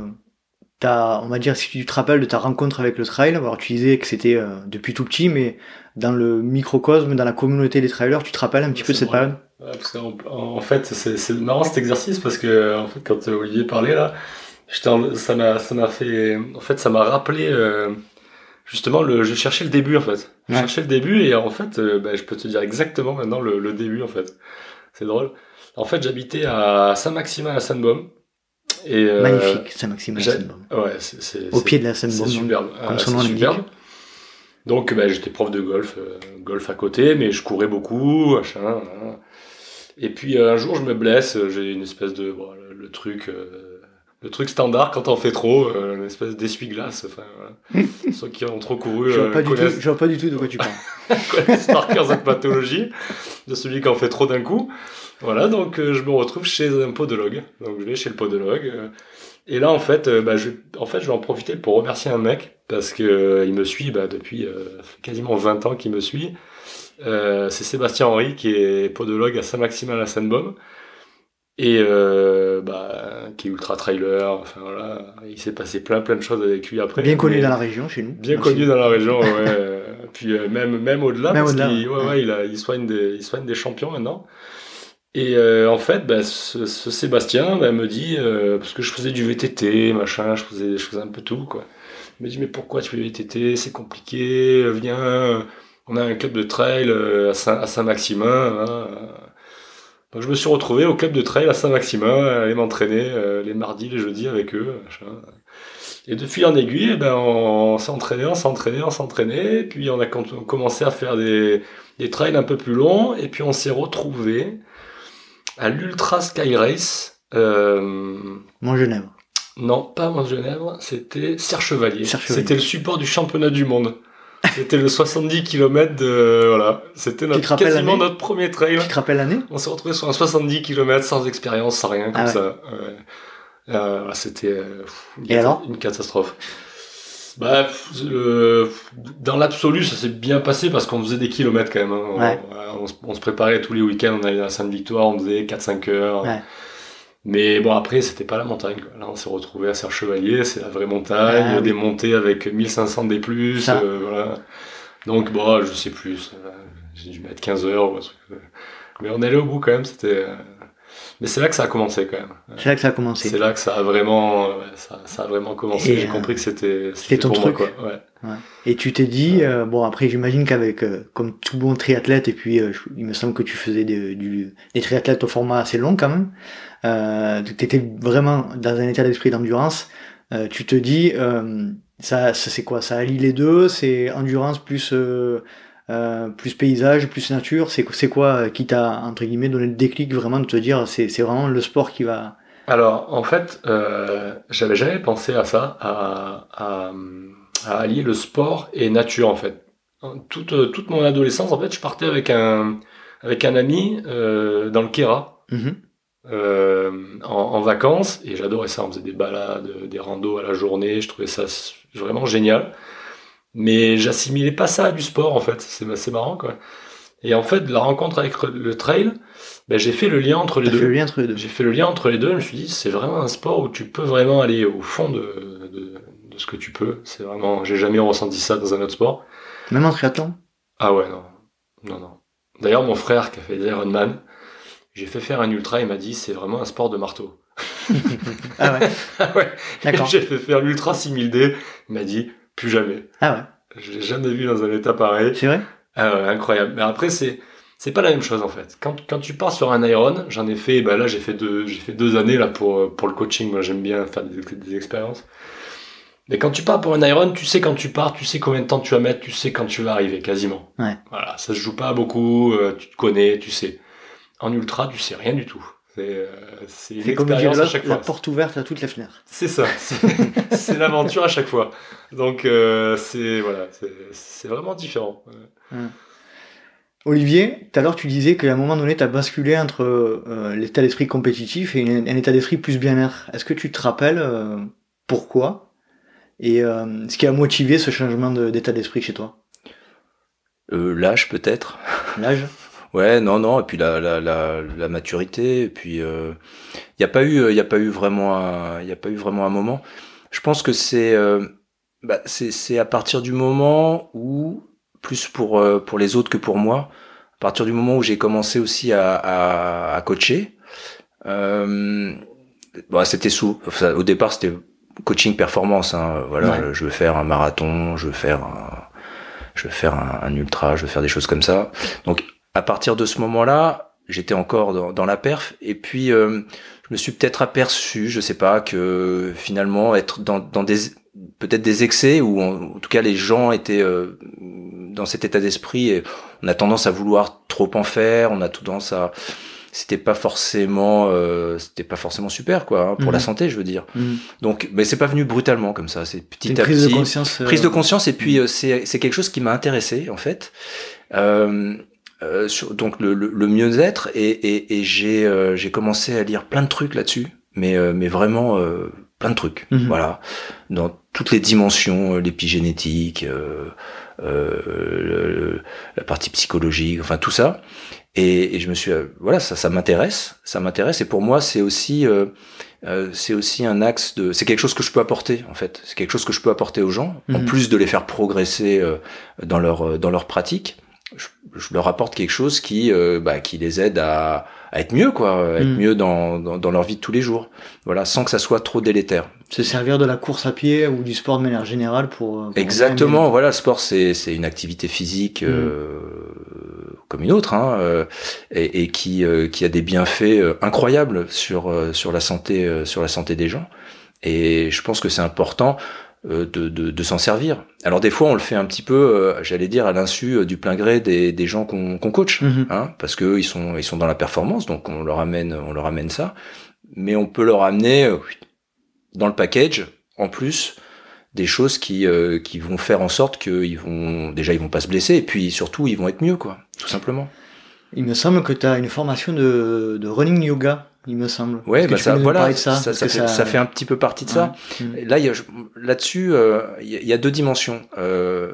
ta, on va dire, si tu te rappelles de ta rencontre avec le trail Alors tu disais que c'était euh, depuis tout petit, mais dans le microcosme, dans la communauté des trailers, tu te rappelles un petit peu de cette période? Ouais, parce en, en fait, c'est marrant cet exercice parce que en fait, quand Olivier parlait là, ça m'a ça m'a fait en fait ça m'a rappelé euh, justement le je cherchais le début en fait. Je Ouais. cherchais le début et en fait euh, bah, je peux te dire exactement maintenant le, le début en fait. C'est drôle. En fait, j'habitais à Saint-Maximin à Sainte-Baume et euh, Magnifique, Saint-Maxime. Ouais, c'est c'est Au c'est- pied de la c'est Sainte-Baume. donc. superbe. comme Ah, son c'est nom superbe. Donc bah, j'étais prof de golf, euh, golf à côté, mais je courais beaucoup, machin. hein. Et puis un jour, je me blesse, j'ai une espèce de bon, le, le truc le truc standard quand on fait trop, euh, une espèce d'essuie-glace. Enfin, voilà. (laughs) Ceux qui ont trop couru. Je vois, pas euh, du tout, connaissent, je vois pas du tout de quoi tu parles. (laughs) connaissent par cœur cette pathologie de celui qui en fait trop d'un coup. Voilà, donc euh, je me retrouve chez un podologue. Donc je vais chez le podologue. euh, et là, en fait, bah, je, en fait, je vais en profiter pour remercier un mec parce que il me suit bah, depuis quasiment 20 ans qu'il me suit. C'est Sébastien Henry qui est podologue à Saint-Maximin à Sainte-Baume et euh, bah, qui est ultra trailer. Enfin voilà, il s'est passé plein plein de choses avec lui après. Bien connu dans la région, chez nous. Bien connu dans la région, ouais. (laughs) Puis euh, même même au-delà, parce qu'il ouais, ouais. il, a, il soigne des il soigne des champions maintenant. Et euh, en fait, bah, ce, ce Sébastien bah, me dit euh, parce que je faisais du VTT, machin, je faisais je faisais un peu tout quoi. Il me dit mais pourquoi tu fais du VTT C'est compliqué. Viens, on a un club de trail euh, à Saint- à Saint-Maximin. hein. Donc je me suis retrouvé au club de trail à Saint-Maximin, à aller m'entraîner euh, les mardis, les jeudis avec eux. Machin. Et de fil en aiguille, eh ben, on s'est entraîné, on s'est entraîné, on s'est entraîné. Puis on a com- commencé à faire des, des trails un peu plus longs. Et puis on s'est retrouvé à l'Ultra Sky Race. Euh, Mont Genève. non, pas Mont Genève, c'était Serre Chevalier. Serre Chevalier. C'était le support du championnat du monde. C'était le 70 km de, voilà. C'était notre, quasiment notre premier trail. Tu te rappelles l'année On s'est retrouvé sur un 70 km sans expérience, sans rien, comme Ah ouais. ça. Ouais. Euh, C'était euh, une, catastrophe. Bah, euh, dans l'absolu, ça s'est bien passé parce qu'on faisait des kilomètres quand même. hein. On, Ouais. voilà, on se- on se préparait tous les week-ends, on allait à Sainte-Victoire, on faisait 4-5 heures. Mais bon, après, c'était pas la montagne. Quoi. Là, on s'est retrouvé à Serre Chevalier, c'est la vraie montagne, Ah oui. des montées avec 1500 des plus. Euh, voilà. Donc, bon, je sais plus, j'ai dû mettre 15 heures ou un truc. euh. Mais on est allé au bout quand même, c'était. euh, Mais c'est là que ça a commencé quand même. C'est là que ça a commencé. C'est là que ça a vraiment, ça, ça a vraiment commencé. J'ai euh, compris que c'était, c'était ton pour truc. moi, quoi. Ouais. Ouais. Et tu t'es dit, euh, bon après j'imagine qu'avec, euh, comme tout bon triathlète, et puis je- il me semble que tu faisais des, du, des triathlètes au format assez long quand même, euh, tu étais vraiment dans un état d'esprit d'endurance, euh, tu te dis, euh, ça, ça c'est quoi? Ça allie les deux, c'est endurance plus, euh, plus paysage, plus nature, c'est quoi qui t'a, entre guillemets, donné le déclic vraiment de te dire, c'est vraiment le sport qui va... Alors, en fait, j'avais jamais pensé à ça, à, à, à allier le sport et nature, en fait. Toute, toute mon adolescence, en fait, je partais avec un, avec un ami dans le Kera, Mhm. Euh, en, en vacances, et j'adorais ça. On faisait des balades, des randos à la journée, je trouvais ça vraiment génial. Mais j'assimilais pas ça à du sport, en fait. C'est c'est marrant, quoi. Et en fait, la rencontre avec le trail, ben, j'ai fait le lien entre les deux. fait le lien entre les deux. J'ai fait le lien entre les deux. Je me suis dit, c'est vraiment un sport où tu peux vraiment aller au fond de, de, de ce que tu peux. C'est vraiment, j'ai jamais ressenti ça dans un autre sport. Même en triathlon? Ah ouais, non, non, non. D'ailleurs, mon frère qui a fait des Ironman, j'ai fait faire un ultra. Il m'a dit, c'est vraiment un sport de marteau. (laughs) Ah ouais, (laughs) Ah ouais. d'accord. J'ai fait faire l'ultra 6000D. Il m'a dit, plus jamais. Ah ouais, Je l'ai jamais vu dans un état pareil. c'est vrai? Ah ouais, incroyable. Mais après, c'est c'est pas la même chose en fait. Quand, quand tu pars sur un Iron, j'en ai fait, bah là j'ai fait deux j'ai fait deux années là pour euh, pour le coaching. Moi j'aime bien faire des, des expériences. Mais quand tu pars pour un Iron, tu sais quand tu pars, tu sais combien de temps tu vas mettre, tu sais quand tu vas arriver quasiment. Ouais. Voilà, ça se joue pas beaucoup. euh, tu te connais, tu sais. En ultra, tu sais rien du tout. C'est euh, comme à chaque la fois. porte ouverte à toutes les fenêtres. C'est ça, (laughs) c'est l'aventure à chaque fois. Donc euh, c'est voilà, c'est c'est vraiment différent. Ouais. Olivier, tout à l'heure tu disais qu'à un moment donné, tu as basculé entre euh, l'état d'esprit compétitif et un, un état d'esprit plus bien-être. Est-ce que tu te rappelles euh, pourquoi et euh, ce qui a motivé ce changement de- d'état d'esprit chez toi? Euh, L'âge peut-être. L'âge? Ouais, non, non, et puis la, la, la, la maturité, et puis il euh, y a pas eu, il y a pas eu vraiment, y a pas eu vraiment un moment. Je pense que c'est, euh, bah, c'est, c'est à partir du moment où, plus pour euh, pour les autres que pour moi, à partir du moment où j'ai commencé aussi à, à, à coacher. Euh, bon, c'était sous, enfin, au départ c'était coaching performance, hein, voilà, Ouais. je veux faire un marathon, je veux faire un, je veux faire un, un ultra, je veux faire des choses comme ça. Donc à partir de ce moment-là, j'étais encore dans, dans la perf et puis euh, je me suis peut-être aperçu, je sais pas, que finalement être dans, dans des peut-être des excès ou en, en tout cas les gens étaient euh, dans cet état d'esprit et on a tendance à vouloir trop en faire, on a tendance à c'était pas forcément euh, c'était pas forcément super quoi hein, pour la Mhm. santé je veux dire Mhm. donc mais c'est pas venu brutalement comme ça c'est petit à prise petit de conscience. euh, prise de conscience et puis euh, c'est c'est quelque chose qui m'a intéressé en fait euh, euh, sur, donc le, le, le mieux-être et, et, et j'ai euh, j'ai commencé à lire plein de trucs là-dessus mais euh, mais vraiment euh, plein de trucs Mhm. voilà. Dans toutes les dimensions euh, l'épigénétique euh, euh, le- le- la partie psychologique enfin tout ça. Et, et je me suis voilà ça ça m'intéresse ça m'intéresse. Et pour moi c'est aussi euh, euh, c'est aussi un axe de c'est quelque chose que je peux apporter en fait. C'est quelque chose que je peux apporter aux gens en Mhm. plus de les faire progresser euh, dans leur dans leur pratique je, je leur apporte quelque chose qui euh, bah, qui les aide à, à être mieux quoi à être Mhm. mieux dans, dans dans leur vie de tous les jours voilà sans que ça soit trop délétère Se servir de la course à pied ou du sport de manière générale pour. euh, pour Exactement, voilà, le sport c'est c'est une activité physique Mm. euh, comme une autre, hein, euh, et, et qui euh, qui a des bienfaits euh, incroyables sur euh, sur la santé euh, sur la santé des gens. Et je pense que c'est important de de, de s'en servir. Alors des fois on le fait un petit peu, euh, j'allais dire à l'insu euh, du plein gré des des gens qu'on qu'on coach, Mhm. hein, parce que ils sont ils sont dans la performance, donc on leur amène on leur amène ça, mais on peut leur amener euh, dans le package en plus des choses qui euh, qui vont faire en sorte qu'ils vont déjà ils vont pas se blesser et puis surtout ils vont être mieux quoi tout simplement Il me semble que tu as une formation de, de running yoga, il me semble. que bah ça voilà ça, ça, ça, fait, ça... fait un petit peu partie de ça. Et là il là-dessus euh, il y, a- il y a deux dimensions. Euh,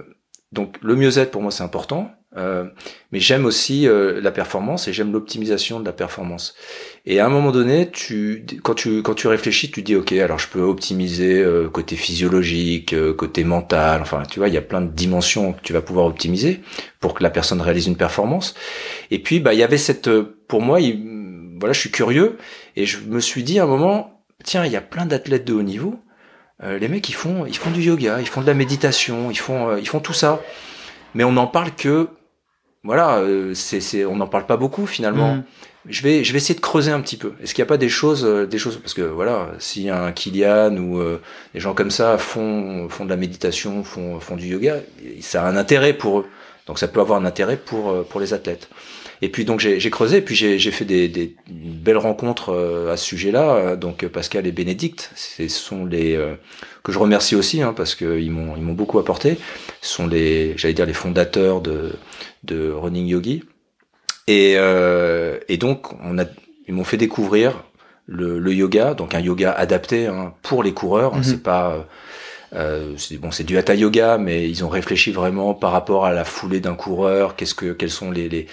donc le mieux-être pour moi c'est important euh, mais j'aime aussi euh, la performance et j'aime l'optimisation de la performance. Et à un moment donné tu quand tu quand tu réfléchis tu dis ok alors je peux optimiser euh, côté physiologique euh, côté mental enfin tu vois il y a plein de dimensions que tu vas pouvoir optimiser pour que la personne réalise une performance. Et puis bah il y avait cette pour moi il- voilà je suis curieux et je me suis dit à un moment tiens il y a plein d'athlètes de haut niveau euh, les mecs ils font ils font du yoga ils font de la méditation ils font euh, ils font tout ça. Mais on n'en parle que voilà euh, c'est on n'en parle pas beaucoup finalement. Mhm. je vais je vais essayer de creuser un petit peu. Est-ce qu'il n'y a pas des choses euh, des choses parce que voilà si un Kylian ou euh, des gens comme ça font font de la méditation font font du yoga ça a un intérêt pour eux. Donc ça peut avoir un intérêt pour euh, pour les athlètes. Et puis donc j'ai creusé et puis j'ai fait des, des belles rencontres à ce sujet-là. Donc Pascal et Bénédicte ce sont les euh, que je remercie aussi hein, parce que ils m'ont ils m'ont beaucoup apporté. Ce sont les j'allais dire les fondateurs de de Running Yogi et euh, et donc on a ils m'ont fait découvrir le, le yoga donc un yoga adapté hein, pour les coureurs Mhm. c'est pas euh, c'est bon, c'est du hatha yoga, mais ils ont réfléchi vraiment par rapport à la foulée d'un coureur. Qu'est-ce que, quelles sont les les,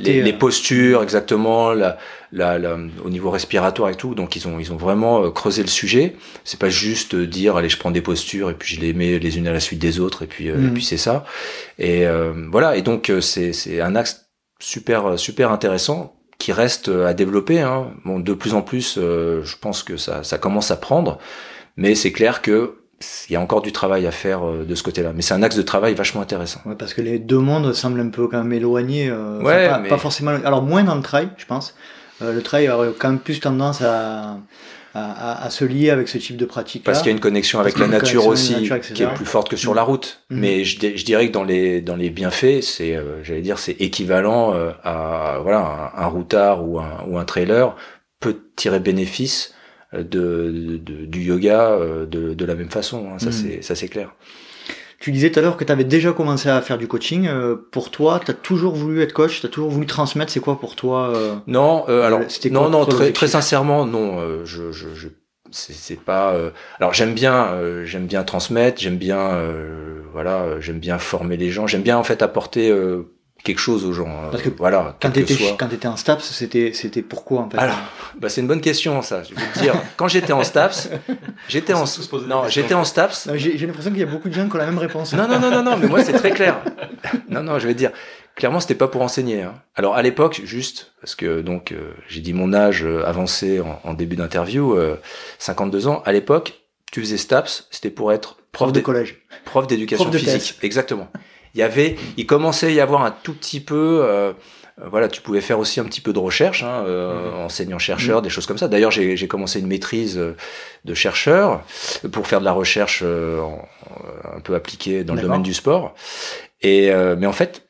les, les euh, postures exactement, la, la, la- au niveau respiratoire et tout. Donc ils ont ils ont vraiment euh, creusé le sujet. C'est pas juste euh, dire allez je prends des postures et puis je les mets les unes à la suite des autres et puis et puis c'est ça. Et euh, voilà. Et donc c'est c'est un axe super super intéressant qui reste à développer. Hein. Bon, de plus en plus, euh, je pense que ça ça commence à prendre, mais c'est clair que il y a encore du travail à faire euh, de ce côté-là. Mais c'est un axe de travail vachement intéressant. Ouais, parce que les deux mondes semblent un peu quand même éloignés. euh, Ouais, pas, mais- pas forcément. Alors moins dans le trail, je pense. Euh, le trail aurait quand même plus tendance à, à, à- à se lier avec ce type de pratique. Parce qu'il y a une connexion avec la nature aussi, nature, qui est plus forte que sur la route. Mhm. Mais je, di- je dirais que dans les dans les bienfaits, c'est, euh, j'allais dire, c'est équivalent à voilà un, un routard ou un ou un trailer peut tirer bénéfice de, de- du yoga euh, de, de la même façon. hein. ça c'est ça c'est clair. Tu disais tout à l'heure que tu avais déjà commencé à faire du coaching. euh, pour toi, tu as toujours voulu être coach, tu as toujours voulu transmettre. C'est quoi pour toi euh, Non, euh, alors C'était non non très, très sincèrement non. euh, je je, je c'est pas. euh, alors j'aime bien euh, j'aime bien transmettre, j'aime bien euh, voilà euh, j'aime bien former les gens, j'aime bien en fait apporter euh, quelque chose aux gens. euh, Parce que voilà Quand tu étais, étais en STAPS, c'était c'était pourquoi en fait? Alors, bah c'est une bonne question ça. Je vais te dire, quand j'étais en STAPS, (laughs) j'étais en non j'étais en STAPS. J'ai l'impression qu'il y a beaucoup de gens qui ont la même réponse. Non non non non non mais moi c'est très clair. Non non je vais te dire clairement c'était pas pour enseigner. Hein. Alors à l'époque juste parce que donc euh, j'ai dit mon âge euh, avancé en, en début d'interview, euh, 52 ans. À l'époque tu faisais STAPS, c'était pour être prof Prof de de collège. prof d'éducation physique. Exactement. Il y avait, il commençait à y avoir un tout petit peu, euh, euh, voilà, tu pouvais faire aussi un petit peu de recherche, hein, euh, Mhm. enseignant-chercheur, des choses comme ça. D'ailleurs, j'ai j'ai commencé une maîtrise de chercheur pour faire de la recherche euh, un peu appliquée dans le domaine du sport. Et euh, mais en fait,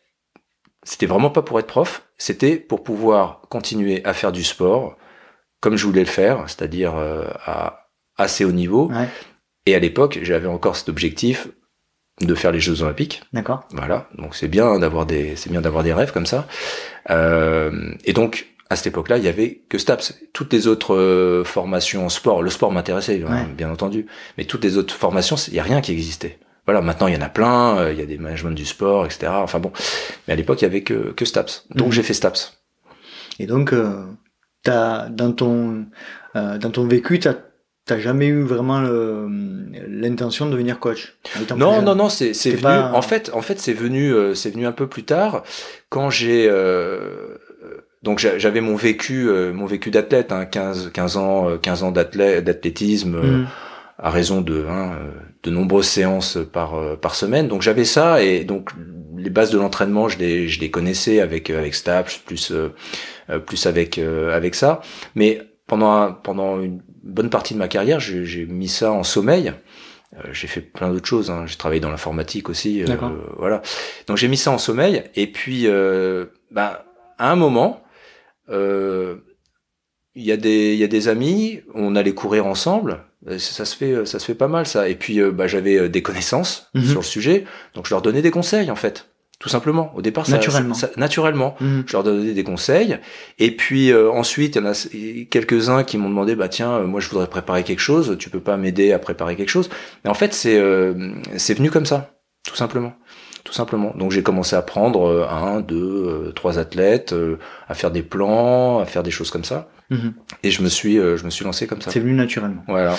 c'était vraiment pas pour être prof. c'était pour pouvoir continuer à faire du sport comme je voulais le faire, c'est-à-dire euh, à assez haut niveau. Ouais. Et à l'époque, j'avais encore cet objectif de faire les Jeux Olympiques. D'accord. Voilà, donc c'est bien d'avoir des, c'est bien d'avoir des rêves comme ça. Euh, et donc à cette époque-là, il y avait que Staps. Toutes les autres euh, formations en sport, le sport m'intéressait, hein, bien entendu, mais toutes les autres formations, il y a rien qui existait. Voilà, maintenant il y en a plein, euh, il y a des managements du sport, etc. Enfin bon, mais à l'époque il y avait que que Staps. Donc Mhm. j'ai fait Staps. Et donc, euh, t'as, dans ton, euh, dans ton vécu, t'as, t'as jamais eu vraiment l'intention de devenir coach. Non, non, non, c'est venu. pas- En fait, en fait, c'est venu, euh, c'est venu un peu plus tard quand j'ai. euh, donc j'a- j'avais mon vécu, euh, mon vécu d'athlète, hein, 15, 15 ans, euh, 15 ans d'athlète, d'athlétisme, euh, Mhm. à raison de hein, euh, de nombreuses séances par euh, par semaine. Donc j'avais ça et donc les bases de l'entraînement, je les je les connaissais avec euh, avec Staps plus euh, euh, plus avec euh, avec ça. Mais pendant un- pendant une bonne partie de ma carrière, j'ai mis ça en sommeil. Euh, j'ai fait plein d'autres choses. Hein. J'ai travaillé dans l'informatique aussi. euh, voilà. Donc j'ai mis ça en sommeil. Et puis, euh, bah, à un moment, euh, il y a des il y a des amis. On allait courir ensemble. Euh, Ça se fait ça se fait pas mal ça. Et puis, euh, bah, j'avais euh, des connaissances Mhm. sur le sujet. Donc je leur donnais des conseils en fait. Tout simplement. Au départ, ça- Naturellement. ça- naturellement Mhm. je leur donnais des conseils et puis euh, ensuite il y en a quelques uns qui m'ont demandé bah tiens euh, moi je voudrais préparer quelque chose tu peux pas m'aider à préparer quelque chose mais en fait c'est euh, c'est venu comme ça tout simplement tout simplement donc j'ai commencé à prendre euh, un deux trois athlètes euh, à faire des plans à faire des choses comme ça Mhm. et je me suis euh, je me suis lancé comme ça C'est venu naturellement. voilà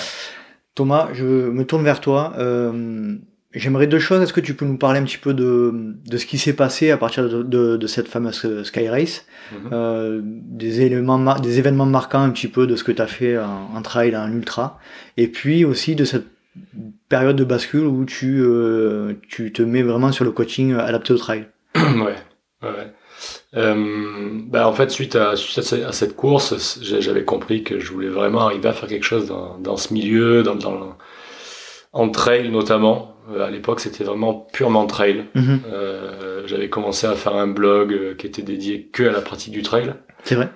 Thomas, je me tourne vers toi. Euh, J'aimerais deux choses. Est-ce que tu peux nous parler un petit peu de, de ce qui s'est passé à partir de, de, de cette fameuse Sky Race Mhm. euh, des, éléments, des événements marquants un petit peu de ce que tu as fait en, en trail, en ultra, et puis aussi de cette période de bascule où tu, euh, tu te mets vraiment sur le coaching adapté au trail. (clears throat) ouais, ouais. Euh, bah en fait, suite à, suite à ce- à cette course, j'avais compris que je voulais vraiment arriver à faire quelque chose dans, dans ce milieu, dans, dans, en trail notamment. Euh, à l'époque, c'était vraiment purement trail. Mhm. Euh, j'avais commencé à faire un blog euh, qui était dédié que à la pratique du trail. C'est vrai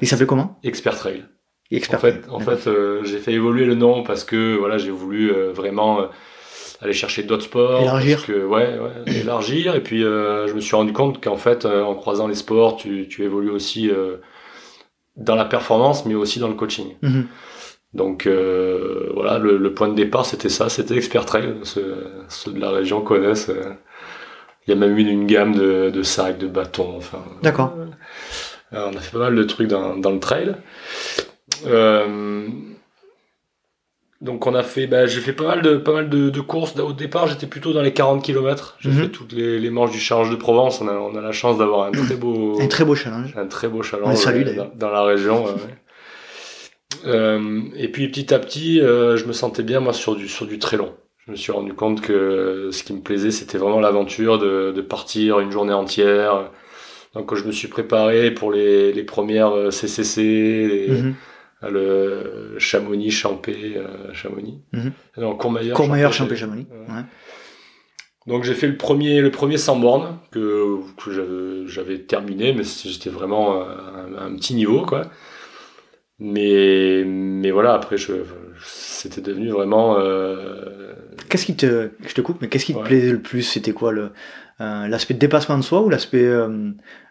Il s'appelait comment? Expert Trail. Expert. En fait, en fait euh, j'ai fait évoluer le nom parce que voilà, j'ai voulu euh, vraiment euh, aller chercher d'autres sports. Élargir. parce que, ouais, ouais, (clears throat) élargir. Et puis, je me suis rendu compte qu'en fait, en croisant les sports, tu, tu évolues aussi dans la performance, mais aussi dans le coaching. Mhm. Donc euh, voilà, le, le point de départ, c'était ça, c'était Expert Trail. Ceux, ceux de la région connaissent. euh, Il y a même eu une gamme de, de sacs, de bâtons. Enfin, D'accord. euh, on a fait pas mal de trucs dans, dans le trail. Euh, donc on a fait, bah, j'ai fait pas mal de pas mal de, de courses. Au départ, j'étais plutôt dans les 40 km. J'ai Mhm. fait toutes les, les manches du Challenge de Provence. On a, on a la chance d'avoir un très (clears throat) beau Un très beau challenge. un très beau challenge euh, d'ailleurs. dans, dans la région. ouais, ouais. Et puis petit à petit, euh, je me sentais bien moi sur du sur du très long. Je me suis rendu compte que ce qui me plaisait, c'était vraiment l'aventure de, de partir une journée entière. Donc je me suis préparé pour les, les premières euh, CCC, les- Mhm. le Chamonix, Champé, euh, Chamonix. Non, Courmayeur, Courmayeur, Champé, Chamonix. Ouais. Ouais. donc j'ai fait le premier, le premier sans borne que, que j'avais- terminé, mais c'était- vraiment un, un petit niveau quoi. Mais mais voilà après je c'était devenu vraiment euh, Qu'est-ce qui te, je te coupe, mais qu'est-ce qui te plaisait le plus? C'était quoi le euh, l'aspect de dépassement de soi ou l'aspect euh,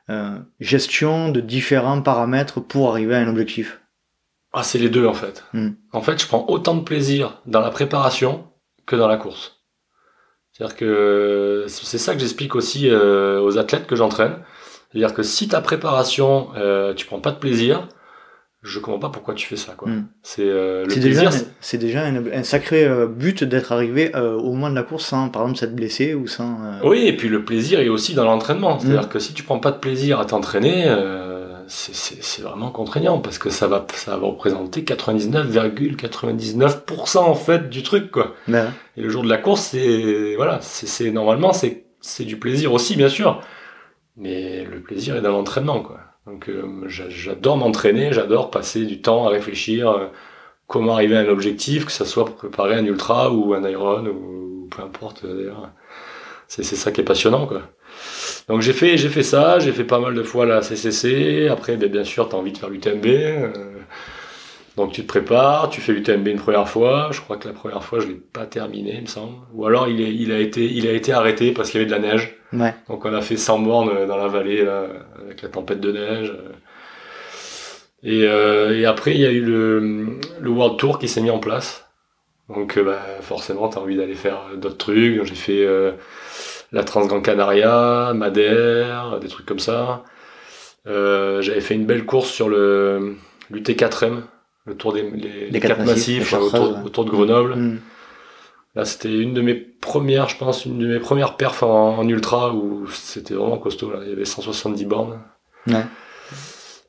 euh, gestion de différents paramètres pour arriver à un objectif? Ah c'est les deux en fait. Hmm. En fait je prends autant de plaisir dans la préparation que dans la course. C'est-à-dire que c'est ça que j'explique aussi euh, aux athlètes que j'entraîne. C'est-à-dire que si ta préparation euh, tu prends pas de plaisir, je comprends pas pourquoi tu fais ça quoi. Hmm. C'est euh, le plaisir. un- c'est- déjà un, un sacré euh, but d'être arrivé euh, au moment de la course sans, par exemple, s'être blessé ou sans. euh, Oui, et puis le plaisir est aussi dans l'entraînement. C'est-à-dire Mm. que si tu prends pas de plaisir à t'entraîner, euh, c'est- vraiment contraignant parce que ça va, ça va représenter 99,99% en fait du truc, quoi. ben, Et le jour de la course, c'est voilà, c'est c'est- normalement c'est c'est du plaisir aussi, bien sûr, mais le plaisir est dans l'entraînement, quoi. Donc euh, j'a- j'adore m'entraîner, j'adore passer du temps à réfléchir euh, comment arriver à un objectif, que ça soit pour préparer un ultra ou un iron ou peu importe d'ailleurs. C'est c'est ça qui est passionnant, quoi. Donc j'ai fait, j'ai fait ça, j'ai fait pas mal de fois la CCC. Après, ben, bien sûr, tu as envie de faire l'UTMB. euh, donc tu te prépares, tu fais l'UTMB une première fois. Je crois que la première fois, je l'ai pas terminé, il me semble. Ou alors il, est, il, a, été, il a été arrêté parce qu'il y avait de la neige. Ouais. Donc on a fait 100 bornes dans la vallée là, avec la tempête de neige. Et, euh, et après, il y a eu le, le World Tour qui s'est mis en place. Donc euh, bah, forcément, tu as envie d'aller faire d'autres trucs. J'ai fait euh, la Transgran Canaria, Madère, des trucs comme ça. Euh, J'avais fait une belle course sur le l'UT4M, le tour des les, Les quatre quatre massifs, massifs, les autour, Chartreuses, ouais. autour de Grenoble. Mm. Là, c'était une de mes premières, je pense, une de mes premières perfs en, en ultra où c'était vraiment costaud. Là. Il y avait 170 bornes. Ouais.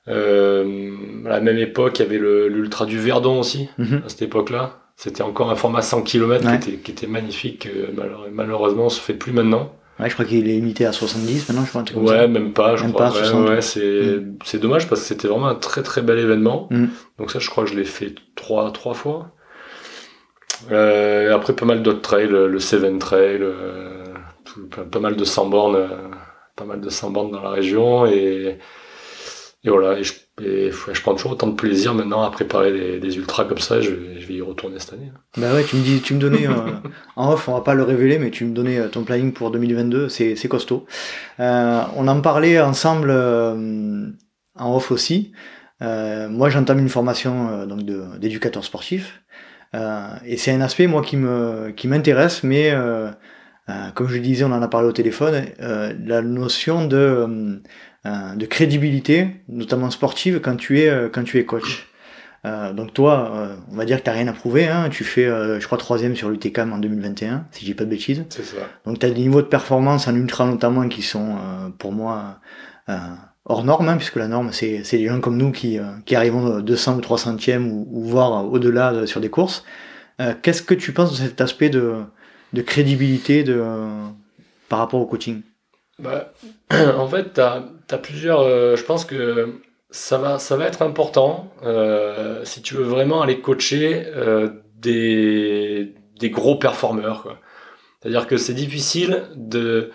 Euh, à la même époque, il y avait l'ultra du Verdon aussi, Mhm. à cette époque-là. C'était encore un format 100 km Ouais. qui, était, qui était magnifique. euh, malheure- malheureusement, on se fait plus maintenant. Ouais, je crois qu'il est limité à 70 maintenant, je crois. comme Ouais, ça. même pas, je Même crois. Ouais, 60. ouais, c'est c'est dommage parce que c'était vraiment un très très bel événement. Mm. Donc ça, je crois que je l'ai fait trois, trois fois. Euh, après, pas mal d'autres trails, le Seven Trail, euh, pas, mal de 100 bornes, euh, pas mal de 100 bornes dans la région et, voilà. Et je, prends toujours autant de plaisir maintenant à préparer des, ultras comme ça. Je, je vais y retourner cette année. Bah ouais, tu me dis, tu me donnais en off, on va pas le révéler, mais tu me donnais ton planning pour 2022, c'est costaud. On en parlait ensemble en off aussi. Moi, j'entame une formation donc d'éducateur sportif, et c'est un aspect moi qui me qui m'intéresse, mais euh, euh, comme je le disais, on en a parlé au téléphone, euh, la notion de euh, euh, de crédibilité, notamment sportive, quand tu es euh, quand tu es coach. Euh, donc toi, euh, on va dire que t'as rien à prouver. Hein. Tu fais, euh, je crois, troisième sur l'UTCAM en 2021, si j'ai pas de bêtises. C'est ça. Donc tu as des niveaux de performance en ultra notamment qui sont, euh, pour moi, euh, hors norme, hein, puisque la norme, c'est les gens comme nous qui, euh, qui arrivons 200 ou 300e ou, ou voire au-delà de- sur des courses. Euh, Qu'est-ce que tu penses de cet aspect de, de crédibilité de, par rapport au coaching? Bah, (clears throat) en fait, tu as, plusieurs. euh, je pense que ça va, ça va être important si tu veux vraiment aller coacher des, des gros performeurs. C'est-à-dire que c'est difficile de,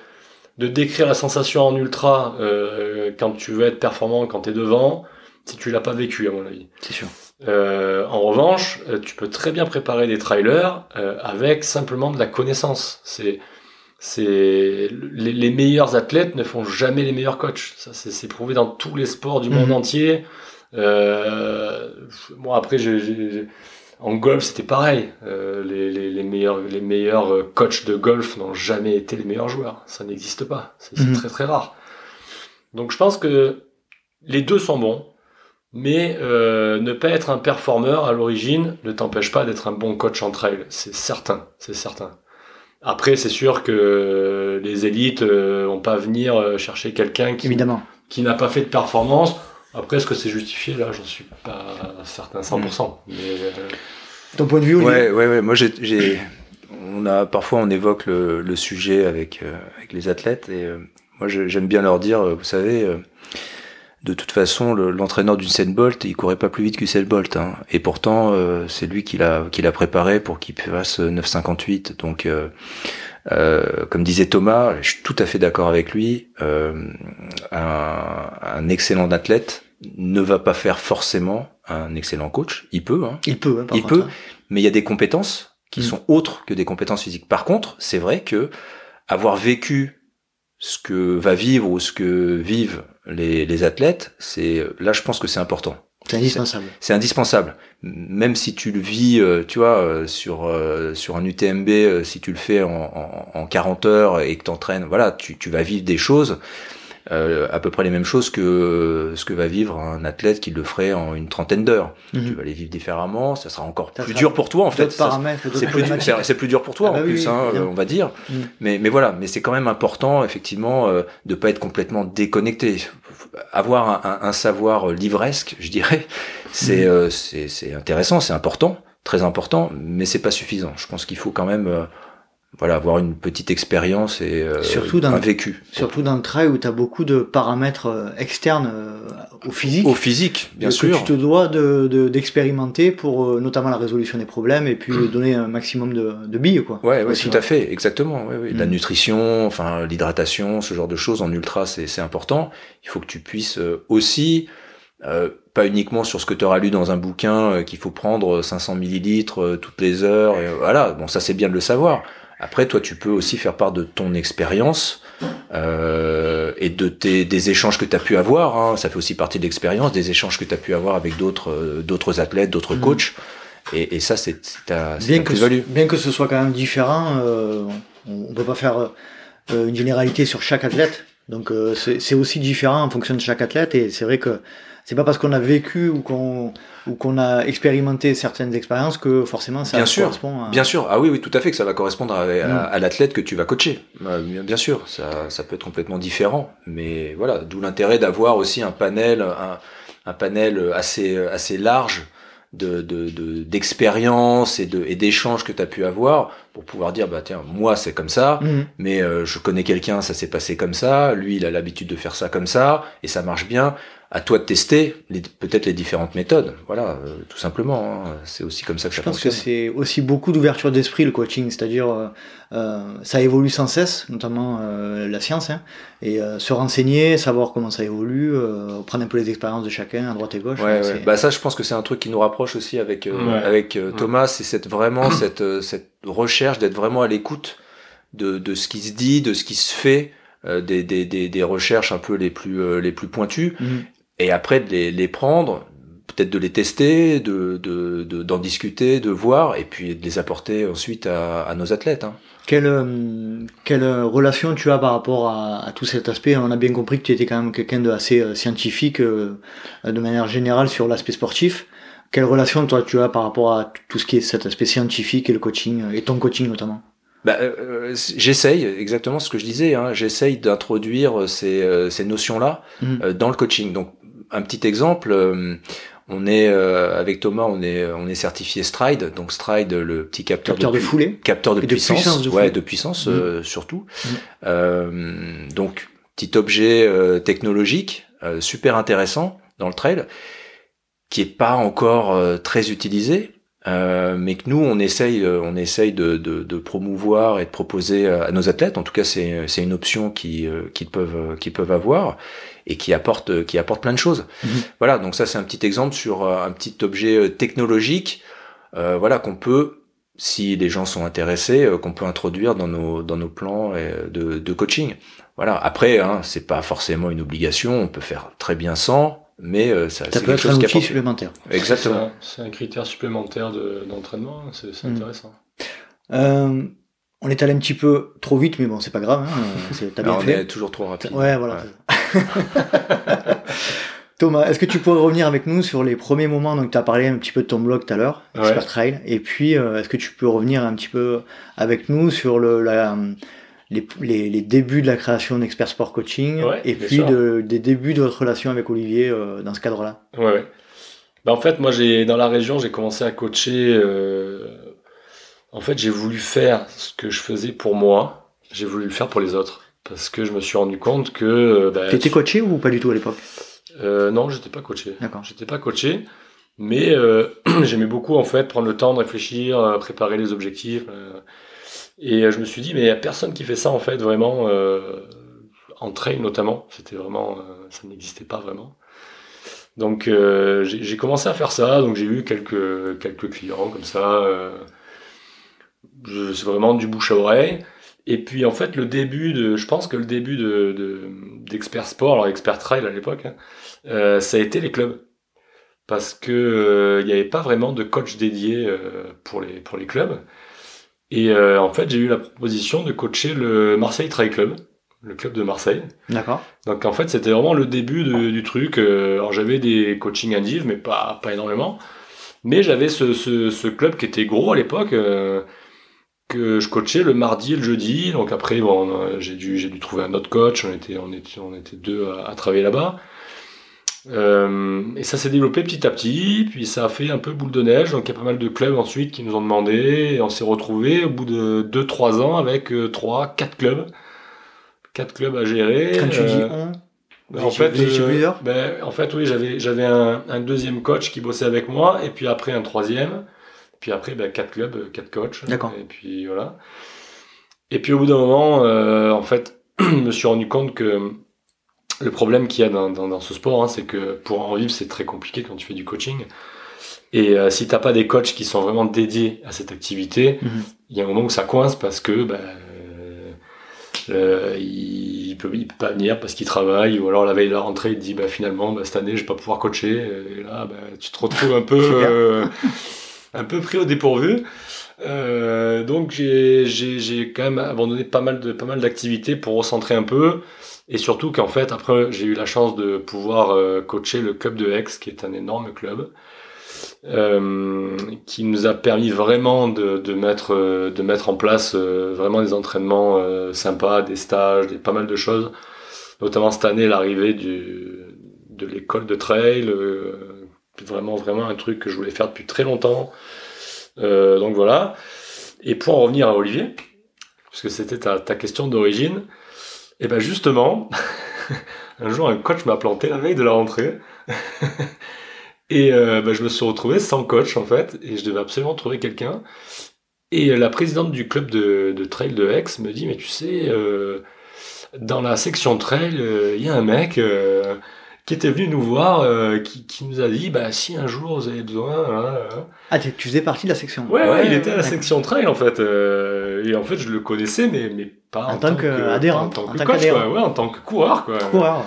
de décrire la sensation en ultra euh, quand tu veux être performant, quand tu es devant, si tu l'as pas vécu, à mon avis. C'est sûr. Euh, en revanche, euh, tu peux très bien préparer des trailers euh, avec simplement de la connaissance. C'est c'est les, les meilleurs athlètes ne font jamais les meilleurs coachs. Ça, c'est c'est prouvé dans tous les sports du monde Mhm. entier. Euh, moi, après, j'ai- j'ai- en golf, c'était pareil. Euh, les, les, les meilleurs, les meilleurs euh, coachs de golf n'ont jamais été les meilleurs joueurs. Ça n'existe pas. C'est Mhm. très très rare. Donc, je pense que les deux sont bons. Mais euh, ne pas être un performeur à l'origine ne t'empêche pas d'être un bon coach en trail, c'est certain, c'est certain. Après, c'est sûr que les élites euh, vont pas venir chercher quelqu'un qui, Évidemment. qui n'a pas fait de performance. Après, est-ce que c'est justifié? Là, j'en suis pas certain 100%. Mais, euh, Ton point de vue, Olivier? Ouais, ouais, ouais. Moi, j'ai, j'ai- on a parfois on évoque le, le sujet avec euh, avec les athlètes et euh, moi j'aime bien leur dire, euh, vous savez, euh, de toute façon, le- l'entraîneur d'Usain Bolt, il courait pas plus vite qu'Usain Bolt, hein. et pourtant euh, c'est lui qui l'a qui l'a préparé pour qu'il fasse 9,58. Donc euh, euh, comme disait Thomas, je suis tout à fait d'accord avec lui. euh, un, un excellent athlète ne va pas faire forcément un excellent coach. Il peut, hein, Il peut, hein, par il contre, peut, hein. mais il y a des compétences qui Mm. sont autres que des compétences physiques. Par contre, c'est vrai que avoir vécu ce que va vivre ou ce que vivent les, les athlètes, c'est là je pense que c'est important. C'est indispensable. C'est indispensable. Même si tu le vis, euh, tu vois, euh, sur euh, sur un UTMB, si tu le fais en, en, en 40 heures et que t'entraînes, voilà, tu, tu vas vivre des choses, euh, à peu près les mêmes choses que ce que va vivre un athlète qui le ferait en une trentaine d'heures. Mhm. Tu vas les vivre différemment, ça sera encore Ça plus sera dur pour toi en fait. C'est plus, dur- plus pour toi Ah bah en oui, plus, oui, hein, on va dire. Mm. Mais, mais voilà, mais c'est quand même important effectivement euh, de pas être complètement déconnecté. Avoir un, un- un savoir livresque, je dirais, c'est Mhm. euh, c'est c'est intéressant, c'est important, très important, mais c'est pas suffisant. Je pense qu'il faut quand même euh, voilà, avoir une petite expérience et euh, Surtout dans un vécu. Surtout dans le trail où tu as beaucoup de paramètres euh, externes euh, au physique. Au physique, bien que sûr. tu te dois de- de- d'expérimenter pour euh, notamment la résolution des problèmes et puis euh, donner un maximum de, de billes quoi. Ouais, ouais, tout à fait, exactement. Ouais, ouais. La Mm. nutrition, enfin l'hydratation, ce genre de choses en ultra, c'est c'est important. Il faut que tu puisses aussi, euh, pas uniquement sur ce que tu auras lu dans un bouquin, euh, qu'il faut prendre 500 millilitres toutes les heures. Et, voilà, bon, ça c'est bien de le savoir. Après, toi, tu peux aussi faire part de ton expérience euh, et de tes des échanges que tu as pu avoir. Hein. Ça fait aussi partie de l'expérience, des échanges que tu as pu avoir avec d'autres euh, d'autres athlètes, d'autres Mm. coachs. Et, et ça, c'est ta, Bien ta que, plus-value. bien que ce soit quand même différent, euh, on, on peut pas faire euh, une généralité sur chaque athlète. Donc euh, c'est c'est aussi différent en fonction de chaque athlète et c'est vrai que c'est pas parce qu'on a vécu ou qu'on ou qu'on a expérimenté certaines expériences que forcément ça Bien sûr, correspond à... Bien sûr, ah oui, oui, tout à fait, que ça va correspondre à, à- Mm. à l'athlète que tu vas coacher. Euh, bien, sûr, ça, ça peut être complètement différent, mais voilà, d'où l'intérêt d'avoir aussi un panel, un, un panel assez assez large de de- de- d'expériences et de et d'échanges que tu as pu avoir pour pouvoir dire bah tiens moi c'est comme ça Mhm. mais euh, je connais quelqu'un ça s'est passé comme ça lui il a l'habitude de faire ça comme ça et ça marche bien à toi de tester les- peut-être les différentes méthodes voilà euh, tout simplement hein. c'est aussi comme ça que Je ça pense que fonctionne c'est aussi beaucoup d'ouverture d'esprit le coaching, c'est-à-dire euh, euh, ça évolue sans cesse, notamment euh, la science, hein, et euh, se renseigner, savoir comment ça évolue, euh, prendre un peu les expériences de chacun à droite et gauche. Ouais, donc ouais. Bah ça, je pense que c'est un truc qui nous rapproche aussi avec euh, Ouais. avec euh, Ouais. Thomas, c'est cette vraiment (clears throat) cette euh, cette recherche d'être vraiment à l'écoute de de ce qui se dit, de ce qui se fait, euh, des, des des des recherches un peu les plus euh, les plus pointues, Mhm. Et après de les les prendre, peut-être de les tester, de de de- d'en discuter, de voir, et puis de les apporter ensuite à, à nos athlètes. Hein. Quelle, euh, quelle relation tu as par rapport à, à tout cet aspect? On a bien compris que tu étais quand même quelqu'un de assez euh, scientifique euh, de manière générale sur l'aspect sportif. Quelle relation toi tu as par rapport à tout ce qui est cet aspect scientifique et le coaching, euh, et ton coaching notamment? Bah, euh, j'essaye, exactement ce que je disais, hein, j'essaye d'introduire ces, euh, ces notions-là euh, dans le coaching. Donc, un petit exemple, euh, on est euh, avec Thomas, on est on est certifié Stride, donc Stride, le petit capteur, Capteur de pu- foulée capteur de de puissance, puissance de ouais, de puissance Mhm. euh, surtout. Euh, donc, petit objet technologique super intéressant dans le trail, qui est pas encore très utilisé, mais que nous on essaye, on essaye de, de, de promouvoir et de proposer à nos athlètes. En tout cas, c'est c'est une option qui qu'ils peuvent qu'ils peuvent avoir et qui apporte euh, qui apporte plein de choses. Mhm. Voilà, donc ça c'est un petit exemple sur euh, un petit objet euh, technologique, euh, voilà qu'on peut si les gens sont intéressés, euh, qu'on peut introduire dans nos dans nos plans de, de coaching. Voilà. Après, hein, c'est pas forcément une obligation. On peut faire très bien sans, mais euh, ça, Ça c'est peut quelque être un chose qui outil supplémentaire. Exactement. C'est un- un critère supplémentaire de- d'entraînement, c'est c'est Mm. intéressant. Euh, on est allé un petit peu trop vite, mais bon, c'est pas grave. Hein, (laughs) euh, bien on fait. est toujours trop rapide. Ouais, voilà. (laughs) Thomas, est-ce que tu pourrais revenir avec nous sur les premiers moments Donc, tu as parlé un petit peu de ton blog tout à l'heure, Ouais. Expert Trail. Et puis, euh, est-ce que tu peux revenir un petit peu avec nous sur le, la, les, les, les débuts de la création d'Expert Sport Coaching Ouais, et puis de, des débuts de votre relation avec Olivier euh, dans ce cadre-là? Ouais, ouais. Bah, en fait, moi, j'ai dans la région, j'ai commencé à coacher. euh, En fait, j'ai voulu faire ce que je faisais pour moi. J'ai voulu le faire pour les autres. Parce que je me suis rendu compte que. euh, bah, Tu étais coaché ou pas du tout à l'époque? Euh, non, j'étais pas coaché. D'accord. J'étais pas coaché, mais euh, (clears throat) j'aimais beaucoup en fait prendre le temps de réfléchir, préparer les objectifs. euh, et je me suis dit, mais il y a personne qui fait ça en fait vraiment en trail notamment. C'était vraiment, ça n'existait pas vraiment. Donc j'ai j'ai commencé à faire ça. Donc j'ai eu quelques quelques clients comme ça. C'est vraiment du bouche à oreille. Et puis en fait le début de, je pense que le début de de- d'expert sport, alors expert trail à l'époque. hein, euh, ça a été les clubs. Parce que euh, il n'y avait pas vraiment de coach dédié euh, pour, les, pour les clubs. Et en fait, j'ai eu la proposition de coacher le Marseille Trail Club, le club de Marseille. D'accord. Donc en fait, c'était vraiment le début de- du truc. Alors j'avais des coachings indiv, mais pas, pas énormément. Mais j'avais ce, ce, ce club qui était gros à l'époque, euh, que je coachais le mardi et le jeudi. Donc après, bon, euh, j'ai dû, j'ai dû trouver un autre coach. On était, on était, on était deux à, à travailler là-bas. Euh, et ça s'est développé petit à petit, puis ça a fait un peu boule de neige. Donc il y a pas mal de clubs ensuite qui nous ont demandé, et on s'est retrouvé au bout de 2-3 ans avec 3, 4 clubs. 4 clubs à gérer. Quand tu dis Euh, on, ben, en, fait, euh, ben, en fait, oui, j'avais, j'avais un, un deuxième coach qui bossait avec moi, et puis après un troisième, puis après ben, quatre clubs, euh, quatre coachs. D'accord. Et puis voilà. Et puis au bout d'un moment, euh, en fait, (clears throat) je me suis rendu compte que le problème qu'il y a dans, dans, dans ce sport, hein, c'est que pour en vivre, c'est très compliqué quand tu fais du coaching. Et euh, si t'as pas des coachs qui sont vraiment dédiés à cette activité, Mhm. il y a un moment où ça coince parce que ben, euh, il, peut, il peut pas venir parce qu'il travaille ou alors la veille de la rentrée il te dit bah, finalement bah, cette année je vais pas pouvoir coacher et là bah, tu te retrouves un peu euh, (laughs) un peu pris au dépourvu Euh, donc j'ai quand même abandonné pas mal de pas mal d'activités pour recentrer un peu et surtout qu'en fait après j'ai eu la chance de pouvoir euh, coacher le club de Aix qui est un énorme club euh, qui nous a permis vraiment de, de mettre euh, de mettre en place euh, vraiment des entraînements sympas, des stages, des pas mal de choses. Notamment cette année l'arrivée du de l'école de trail, vraiment vraiment un truc que je voulais faire depuis très longtemps. Euh, donc voilà. Et pour en revenir à Olivier, parce que c'était ta, ta question d'origine, et ben justement, (laughs) un jour un coach m'a planté la veille de la rentrée. (laughs) Et euh, bah, je me suis retrouvé sans coach en fait, et je devais absolument trouver quelqu'un. Et la présidente du club de, de trail de Aix me dit, mais tu sais, euh, dans la section trail, euh, il y a un mec euh, qui était venu nous voir, euh, qui, qui nous a dit, bah si un jour vous avez besoin... hein, hein. Ah, tu faisais partie de la section. Ouais, ouais, il était à la ouais. section trail en fait. euh, et en fait, je le connaissais, mais, mais pas En en, tant que adhérent, en tant en que tant coach, qu'adhérent. quoi. Ouais, en tant que coureur, quoi. Coureur.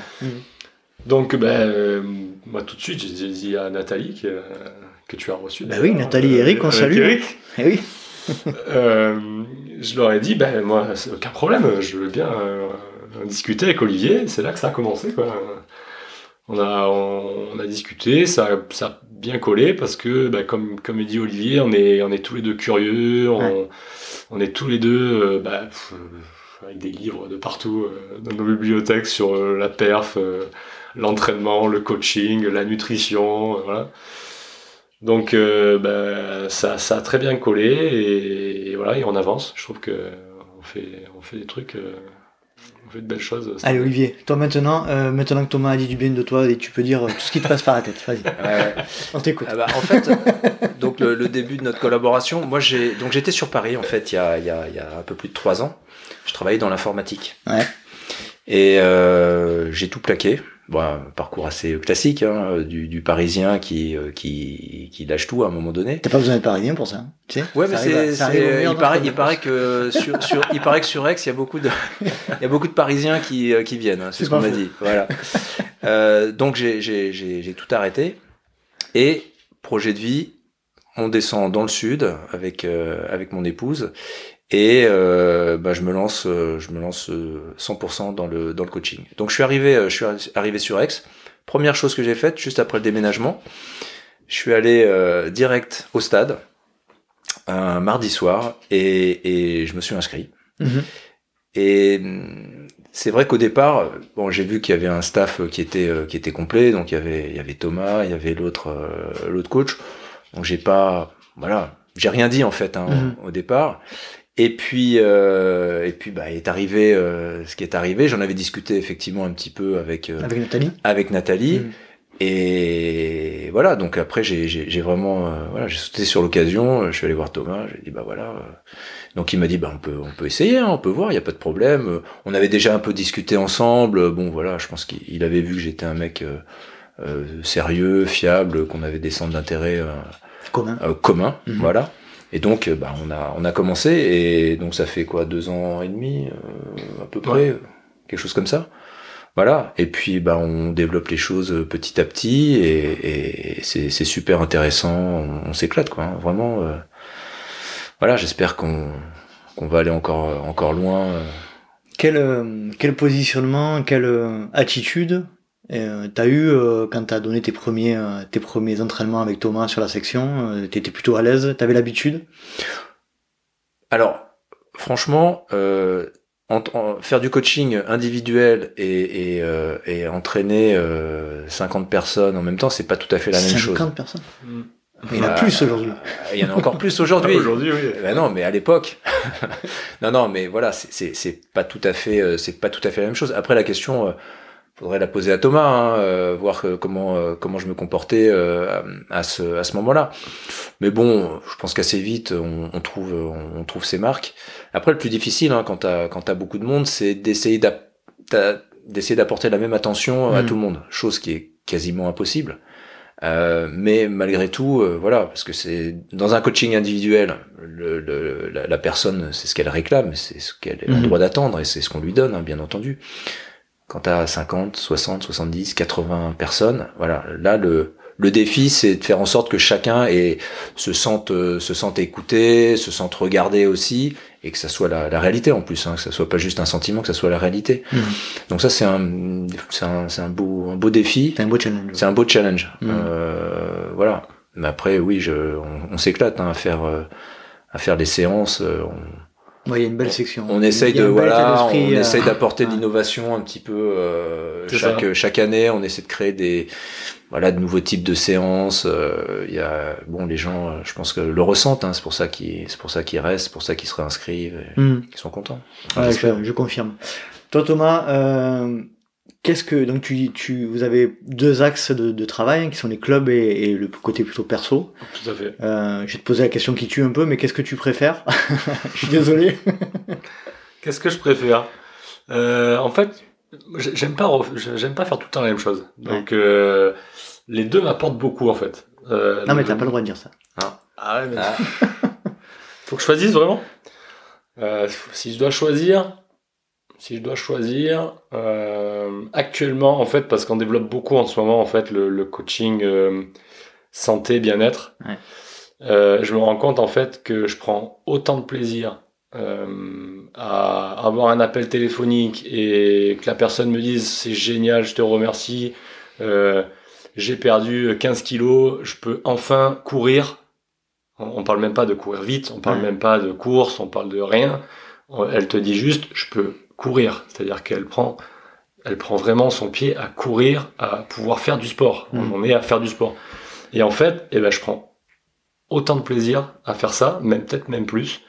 Donc, ben, euh, moi, tout de suite, j'ai dit à Nathalie que, que tu as reçu. Bah oui, Nathalie et Eric, on salue. Eric, (laughs) Eh oui. (laughs) euh, je leur ai dit, ben, moi, aucun problème, je veux bien euh, discuter avec Olivier. C'est là que ça a commencé, quoi. On a, on, on a discuté, ça, a- ça a bien collé parce que, ben, comme, comme dit Olivier, on est, on est tous les deux curieux, on, Ouais. on est tous les deux, euh, ben, pff, avec des livres de partout euh, dans nos bibliothèques sur euh, la perf, euh, l'entraînement, le coaching, la nutrition, euh, voilà. Donc euh, ben, ça, ça a très bien collé et, et voilà, et on avance. Je trouve que on fait, on fait des trucs, euh, on fait de belles choses. Allez, Olivier, toi maintenant, euh, maintenant que Thomas a dit du bien de toi, et tu peux dire tout ce qui te passe par la tête. Vas-y, (laughs) Ouais. on t'écoute. Ah bah, en fait, donc le, le début de notre collaboration, moi j'ai donc j'étais sur Paris en fait il y a, il y, a, il y a un peu plus de trois ans. Je travaillais dans l'informatique. Ouais. Et euh, j'ai tout plaqué. Bon, un parcours assez classique hein, du, du Parisien qui, euh, qui qui lâche tout à un moment donné. T'as pas besoin d'être parisien pour ça. hein, Tu sais? Ouais, mais Ça à- c'est, meilleur il paraît, il paraît que (laughs) sur, sur, il paraît que sur Aix, il y a beaucoup de, (laughs) il y a beaucoup de Parisiens qui, euh, qui viennent. hein, c'est ce qu'on m'a dit. Voilà. Euh, donc j'ai, j'ai, j'ai, j'ai tout arrêté et projet de vie, on descend dans le sud avec euh, avec mon épouse et euh, bah, je me lance, euh, je me lance euh, 100% dans le dans le coaching. Donc je suis arrivé, euh, je suis arri- arrivé sur Aix. Première chose que j'ai faite juste après le déménagement, je suis allé euh, direct au stade un mardi soir et, et je me suis inscrit. Mhm. Et hum, c'est vrai qu'au départ, bon, j'ai vu qu'il y avait un staff qui était euh, qui était complet, donc il y avait il y avait Thomas, il y avait l'autre euh, l'autre coach. Donc j'ai pas voilà, j'ai rien dit en fait hein, Mhm. au départ. Et puis euh, et puis bah est arrivé euh, ce qui est arrivé. J'en avais discuté effectivement un petit peu avec euh, Avec Nathalie avec Nathalie. Mhm. Et voilà, donc après j'ai j'ai j'ai vraiment euh, voilà, j'ai sauté sur l'occasion, je suis allé voir Thomas, j'ai dit bah voilà. Donc il m'a dit bah on peut on peut essayer, hein, on peut voir, il y a pas de problème. On avait déjà un peu discuté ensemble. Bon voilà, je pense qu'il il avait vu que j'étais un mec euh, euh, sérieux, fiable, qu'on avait des centres d'intérêt euh, Commun. euh, communs, Mhm. voilà. Et donc euh, bah on a on a commencé et donc ça fait quoi deux ans et demi euh, à peu près, quelque chose comme ça. Voilà. Et puis, bah, on développe les choses euh, petit à petit et, et c'est, c'est super intéressant. On, on s'éclate, quoi. hein. Vraiment. euh, voilà. J'espère qu'on, qu'on va aller encore, encore loin. euh. Quel, quel positionnement, quelle attitude euh, t'as eu euh, quand t'as donné tes premiers, euh, tes premiers entraînements avec Thomas sur la section euh, T'étais plutôt à l'aise? T'avais l'habitude? Alors, franchement, euh, en- en- faire du coaching individuel et, et, euh, et entraîner euh, 50 personnes en même temps, c'est pas tout à fait la même 50 chose. personnes? Mm. Il y en a Bah, plus aujourd'hui. Il y en a encore plus aujourd'hui. Aujourd'hui, oui. Ben non, mais à l'époque. (laughs) non, non, mais voilà, c'est- c'est c'est pas tout à fait, c'est pas tout à fait la même chose. Après, la question, euh, faudrait la poser à Thomas, hein, euh, voir comment euh, comment je me comportais euh, à ce à ce moment-là. Mais bon, je pense qu'assez vite, on, on trouve on, trouve ses marques. Après, le plus difficile, hein, quand t'as quand t'as beaucoup de monde, c'est d'essayer d'essayer d'apporter la même attention à Mm. tout le monde, chose qui est quasiment impossible. Euh, mais malgré tout, euh, voilà, parce que c'est dans un coaching individuel, le, le- la, la personne, c'est ce qu'elle réclame, c'est ce qu'elle a le Mhm. droit d'attendre et c'est ce qu'on lui donne, hein, bien entendu. Quand t'as 50, 60, 70, 80 personnes, voilà, là le le défi, c'est de faire en sorte que chacun ait, se sente euh, se sente écouté, se sente regardé aussi, et que ça soit la, la réalité en plus, hein, que ça soit pas juste un sentiment, que ça soit la réalité. Mhm. Donc ça, c'est un c'est un, beau un beau défi. C'est un beau challenge. C'est un beau challenge. Mm. Euh, voilà. Mais après, oui, je, on, on s'éclate hein, à faire euh, à faire des séances. euh, On, Ouais, il y a une belle section. on essaye de voilà, on euh, essaye d'apporter de l'innovation un petit peu euh, chaque ça. chaque année. On essaie de créer des voilà de nouveaux types de séances. euh, Il y a bon, les gens, je pense que le ressentent. Hein, c'est pour ça qu'ils c'est pour ça qu'ils restent, c'est pour ça qu'ils se réinscrivent, et Mm. qu'ils sont contents. Ouais, J'espère. je, je confirme. Toi, Thomas, euh, qu'est-ce que donc tu, tu vous avez deux axes de, de travail hein, qui sont les clubs et, et le côté plutôt perso. Tout à fait. Euh, je vais te poser la question qui tue un peu, mais qu'est-ce que tu préfères? (laughs) Je suis désolé. Qu'est-ce que je préfère? Euh, En fait, j'ai- j'aime pas, j'aime pas faire tout le temps la même chose. Donc, euh, les deux m'apportent beaucoup, en fait. Euh, non, mais t'as pas le droit de dire ça. Ah ouais, mais... (laughs) Faut que je choisisse vraiment? Euh, Si je dois choisir, si je dois choisir, euh, actuellement, en fait, parce qu'on développe beaucoup en ce moment, en fait, le, le coaching euh, santé, bien-être, Ouais. euh, je me rends compte, en fait, que je prends autant de plaisir euh, à avoir un appel téléphonique et que la personne me dise c'est génial, je te remercie, euh, j'ai perdu 15 kilos, je peux enfin courir. On on parle même pas de courir vite, on parle Ouais. même pas de course, on parle de rien. Elle te dit juste je peux courir, c'est-à-dire qu'elle prend, elle prend vraiment son pied à courir, à pouvoir faire du sport. Mhm. On en est à faire du sport. Et en fait, eh ben, je prends autant de plaisir à faire ça, même peut-être même plus,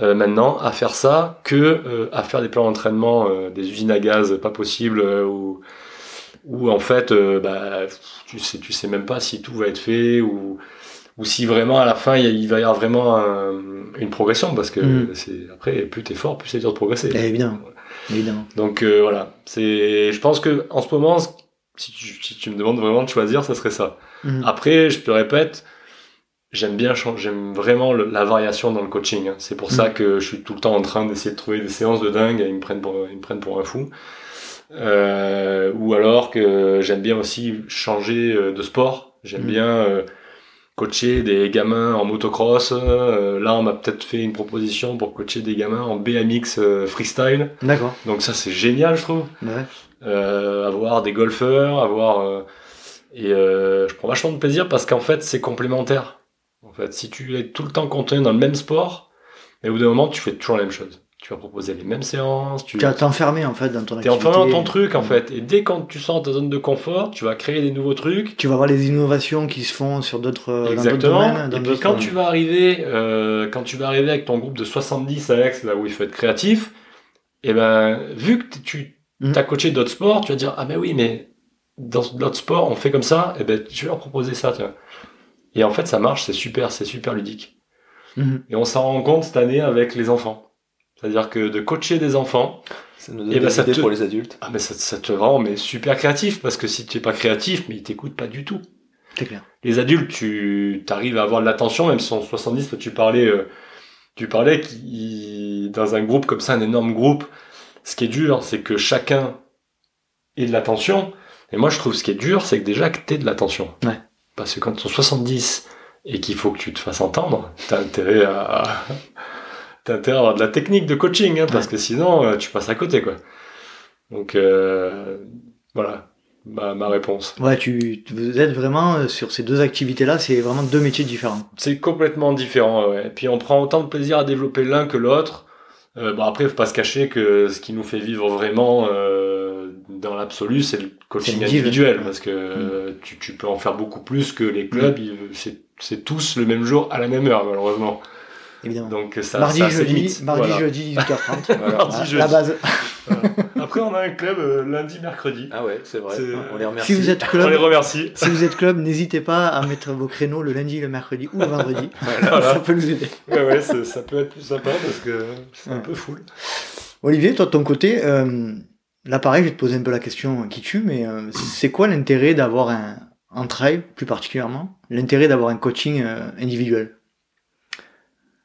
euh, maintenant, à faire ça que euh, à faire des plans d'entraînement, euh, des usines à gaz pas possibles, euh, ou où en fait, bah, tu sais, tu sais même pas si tout va être fait ou ou si vraiment à la fin il, va y avoir vraiment un- une progression parce que Mhm. c'est après plus t'es fort, plus c'est dur de progresser. Eh. Évidemment. Donc euh, voilà, c'est, je pense que en ce moment, si tu, si tu me demandes vraiment de choisir, ça serait ça. Mhm. Après, je te répète, j'aime bien, j'aime vraiment le- la variation dans le coaching. hein. C'est pour ça Mm. que je suis tout le temps en train d'essayer de trouver des séances de dingue et ils me prennent pour, ils me prennent pour un fou. Euh, ou alors que j'aime bien aussi changer euh, de sport. J'aime Mm. bien euh, coacher des gamins en motocross. Euh, là, on m'a peut-être fait une proposition pour coacher des gamins en BMX euh, freestyle. D'accord. Donc ça, c'est génial, je trouve Ouais. euh, avoir des golfeurs, avoir euh, et euh, je prends vachement de plaisir parce qu'en fait c'est complémentaire. En fait, si tu es tout le temps contenu dans le même sport, mais au bout d'un moment tu fais toujours la même chose. Tu vas proposer les mêmes séances, tu vas t'enfermer en fait dans ton activité. enfin dans ton truc en Mm. fait. Et dès quand tu sors de ta zone de confort, tu vas créer des nouveaux trucs. Tu vas voir les innovations qui se font sur d'autres dans Exactement. domaines. dans et puis quand tu vas arriver, euh, quand tu vas arriver avec ton groupe de 70 Alex, là où il faut être créatif, et ben vu que tu Mhm. as coaché d'autres sports, tu vas dire ah ben oui mais dans d'autres sports on fait comme ça, et ben je vais leur proposer ça. tu vois. Et en fait ça marche, c'est super, c'est super ludique. Mhm. Et on s'en rend compte cette année avec les enfants. C'est-à-dire que de coacher des enfants, Ça nous donne Eh ben, des ça idées te- pour les adultes. ah mais ça, ça te rend mais super créatif parce que si tu es pas créatif, mais ils t'écoutent pas du tout. C'est clair. les adultes, tu arrives à avoir de l'attention, même si sont 70, toi, tu parlais, euh, tu parlais dans un groupe comme ça, un énorme groupe, ce qui est dur, c'est que chacun ait de l'attention. Et moi, je trouve ce qui est dur, c'est que déjà que t'aies de l'attention. Ouais. Parce que quand ils sont 70 et qu'il faut que tu te fasses entendre, t'as intérêt à, t'as intérêt à avoir de la technique de coaching, hein, parce que sinon, euh, tu passes à côté, quoi. Donc, euh, voilà, ma, ma réponse. Ouais, tu, vous êtes vraiment euh, sur ces deux activités-là, c'est vraiment deux métiers différents. C'est complètement différent, ouais. Et puis on prend autant de plaisir à développer l'un que l'autre. Euh, bon après, faut pas se cacher que ce qui nous fait vivre vraiment euh, dans l'absolu, c'est le coaching individuel. parce que euh, tu, tu peux en faire beaucoup plus que les clubs. ils- C'est c'est tous le même jour à la même heure, malheureusement. Évidemment. Donc ça, mardi, ça jeudi, mardi, Voilà. jeudi, 18h30. (laughs) Voilà. Mardi, La- jeudi. La base. Voilà. Après, on a un club euh, lundi, mercredi. Ah ouais, c'est vrai. C'est- On les remercie. Si vous êtes On les club, remercie. si vous êtes club, n'hésitez pas à mettre vos créneaux le lundi, le mercredi ou le vendredi. (laughs) Voilà. Ça peut nous aider. Ouais, ouais, ça, peut être plus sympa parce que c'est un peu full. Olivier, toi de ton côté, euh, là pareil, je vais te poser un peu la question qui tue, mais euh, c'est quoi l'intérêt d'avoir un, en trail plus particulièrement, l'intérêt d'avoir un coaching euh, individuel?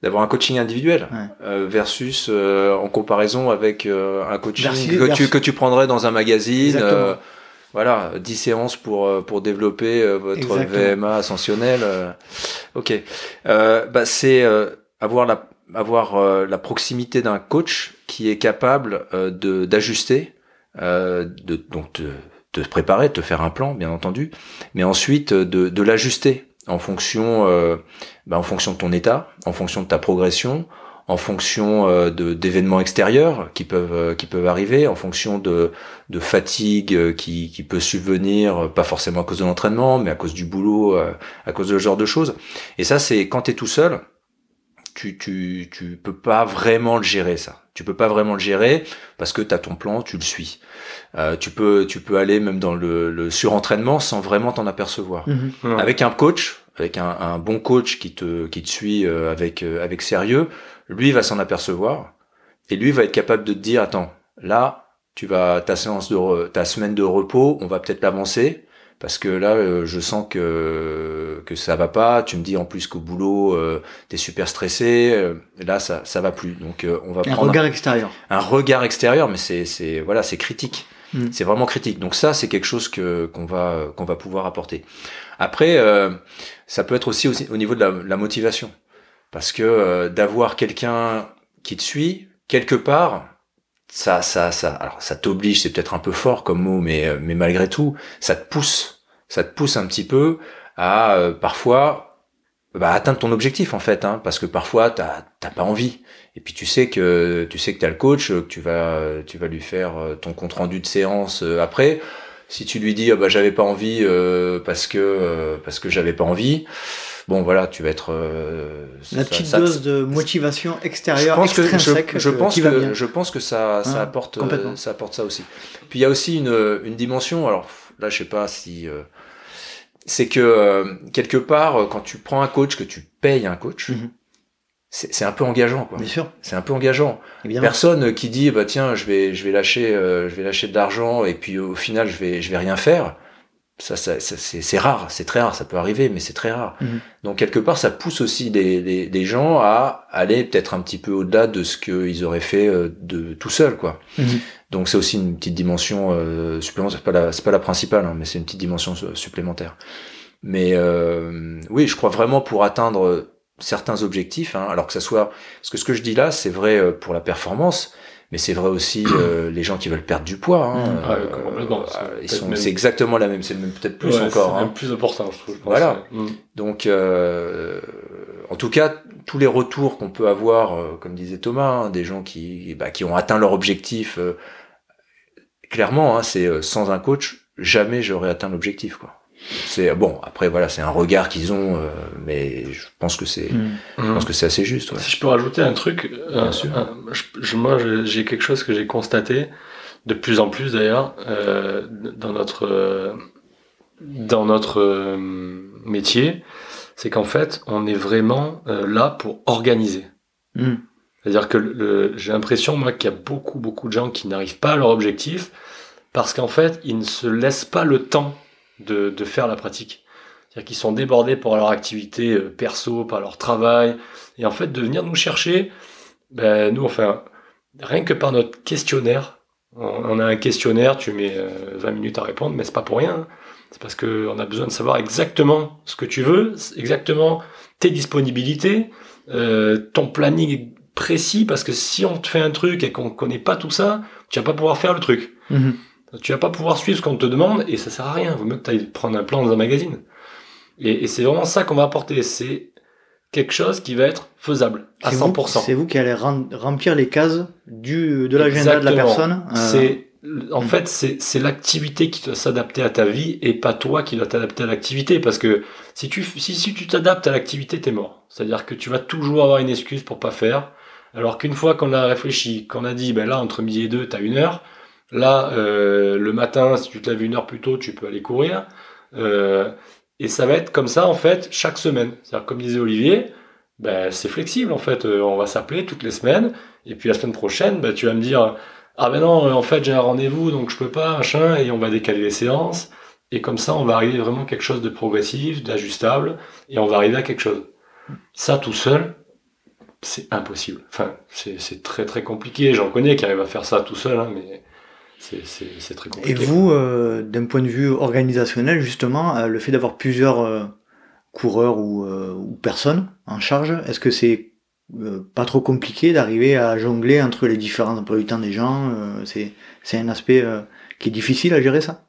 D'avoir un coaching individuel Ouais. euh, versus euh, en comparaison avec euh, un coaching que, tu, que tu prendrais dans un magazine. Euh, voilà, 10 séances pour, euh, pour développer euh, votre Exactement. VMA ascensionnel. euh, ok. Euh, bah, c'est euh, avoir la avoir euh, la proximité d'un coach qui est capable euh, de d'ajuster, euh, de donc te, te préparer, de te faire un plan, bien entendu, mais ensuite de, de l'ajuster en fonction euh, bah, en fonction de ton état, en fonction de ta progression, en fonction euh, de d'événements extérieurs qui peuvent euh, qui peuvent arriver, en fonction de de fatigue euh, qui qui peut subvenir, pas forcément à cause de l'entraînement, mais à cause du boulot, à cause de ce genre de choses. Et ça, c'est quand t'es tout seul, tu tu tu peux pas vraiment le gérer ça. Tu peux pas vraiment le gérer parce que t'as ton plan, tu le suis. Euh, tu peux tu peux aller même dans le, le surentraînement sans vraiment t'en apercevoir. Mhm. Ouais. Avec un coach, avec un, un bon coach qui te qui te suit euh, avec euh, avec sérieux, lui va s'en apercevoir et lui va être capable de te dire attends là tu vas ta séance de re- ta semaine de repos on va peut-être l'avancer parce que là euh, je sens que que ça va pas tu me dis en plus qu'au boulot euh, t'es super stressé euh, là ça ça va plus donc euh, on va Un prendre regard extérieur. un regard extérieur, mais c'est c'est voilà, c'est critique. Mm. C'est vraiment critique. Donc ça, c'est quelque chose que qu'on va qu'on va pouvoir apporter. Après, euh, ça peut être aussi, aussi au niveau de la, la motivation, parce que euh, d'avoir quelqu'un qui te suit quelque part, ça ça ça alors ça t'oblige, c'est peut-être un peu fort comme mot, mais euh, mais malgré tout, ça te pousse, ça te pousse un petit peu à euh, parfois bah, atteindre ton objectif en fait, hein, parce que parfois t'as t'as pas envie. Et puis tu sais que tu sais que t'as le coach, euh, que tu vas tu vas lui faire euh, ton compte rendu de séance après. Si tu lui dis ah bah j'avais pas envie euh, parce que euh, parce que j'avais pas envie, bon voilà tu vas être euh, La ça- petite ça- dose de motivation je extérieure pense que je, je que- pense qui va que bien. je pense que ça ça Ah, apporte euh, ça apporte ça aussi. Puis il y a aussi une une dimension alors là je sais pas si euh, c'est que euh, quelque part euh, quand tu prends un coach que tu payes un coach Mhm. c'est c'est un peu engageant quoi. Bien sûr, C'est un peu engageant. évidemment. Personne qui dit bah tiens je vais je vais lâcher euh, je vais lâcher de l'argent et puis au final je vais je vais rien faire. Ça, ça, ça, c'est c'est rare, c'est très rare, ça peut arriver, mais c'est très rare. Mhm. Donc quelque part, ça pousse aussi des, des, des gens à aller peut-être un petit peu au-delà de ce qu'ils auraient fait euh, de tout seul, quoi. Mhm. Donc c'est aussi une petite dimension euh, supplémentaire. C'est pas la, c'est pas la principale, hein, mais c'est une petite dimension su- supplémentaire. Mais euh, oui, je crois vraiment pour atteindre certains objectifs, hein, alors que ça soit, parce que ce que je dis là, c'est vrai euh, pour la performance, mais c'est vrai aussi euh, (clears throat) les gens qui veulent perdre du poids. Hein. Ah, euh, complètement. euh, C'est ils sont, même- c'est exactement la même, c'est même peut-être plus Ouais, encore. c'est hein. même plus important, je trouve. je pense. Voilà. Mm. Donc, euh, en tout cas, tous les retours qu'on peut avoir, euh, comme disait Thomas, hein, des gens qui, bah, qui ont atteint leur objectif, euh, clairement, hein, c'est euh, sans un coach, jamais j'aurais atteint l'objectif. quoi. C'est bon. Après, voilà, c'est un regard qu'ils ont, euh, mais je pense que c'est, Mhm. je Mm. pense que c'est assez juste. Ouais. Si je peux rajouter un truc, un- sûr. un- je- je- moi j'ai- quelque chose que j'ai constaté de plus en plus d'ailleurs euh, dans notre euh, dans notre euh, métier, c'est qu'en fait on est vraiment euh, là pour organiser. Mhm. C'est-à-dire que le- j'ai l'impression moi qu'il y a beaucoup beaucoup de gens qui n'arrivent pas à leur objectif parce qu'en fait ils ne se laissent pas le temps de, de faire la pratique. C'est-à-dire qu'ils sont débordés par leur activité euh, perso, par leur travail, et en fait de venir nous chercher, ben nous enfin rien que par notre questionnaire, on, a un questionnaire, tu mets euh, 20 minutes à répondre, mais c'est pas pour rien. hein. C'est parce que on a besoin de savoir exactement ce que tu veux, exactement tes disponibilités, euh, ton planning précis, parce que si on te fait un truc et qu'on connaît pas tout ça, tu vas pas pouvoir faire le truc. Mhm. Tu vas pas pouvoir suivre ce qu'on te demande et ça sert à rien. Vaut mieux que tu ailles prendre un plan dans un magazine. Et, et c'est vraiment ça qu'on va apporter. C'est quelque chose qui va être faisable à C'est 100%. vous- C'est vous qui allez rem- remplir les cases du, de l'agenda de la personne. euh, C'est en Mm. fait c'est c'est l'activité qui doit s'adapter à ta vie et pas toi qui dois t'adapter à l'activité parce que si tu si, si tu t'adaptes à l'activité t'es mort. C'est-à-dire que tu vas toujours avoir une excuse pour pas faire. Alors qu'une fois qu'on a réfléchi, qu'on a dit ben là entre midi et deux t'as une heure, là euh, le matin si tu te lèves une heure plus tôt tu peux aller courir. Euh, et ça va être comme ça en fait chaque semaine. C'est-à-dire comme disait Olivier, ben c'est flexible en fait. Euh, on va s'appeler toutes les semaines et puis la semaine prochaine ben, tu vas me dire ah ben non, en fait j'ai un rendez-vous donc je peux pas, machin, et on va décaler les séances. Et comme ça, on va arriver vraiment à quelque chose de progressif, d'ajustable, et on va arriver à quelque chose. Ça tout seul, c'est impossible. Enfin, c'est c'est très très compliqué. J'en connais qui arrivent à faire ça tout seul, hein, mais c'est très Et compliqué. vous, euh, d'un point de vue organisationnel, justement, euh, le fait d'avoir plusieurs euh, coureurs ou, euh, ou personnes en charge, est-ce que c'est euh, pas trop compliqué d'arriver à jongler entre les différents emplois du temps des gens euh, C'est c'est un aspect euh, qui est difficile à gérer ça?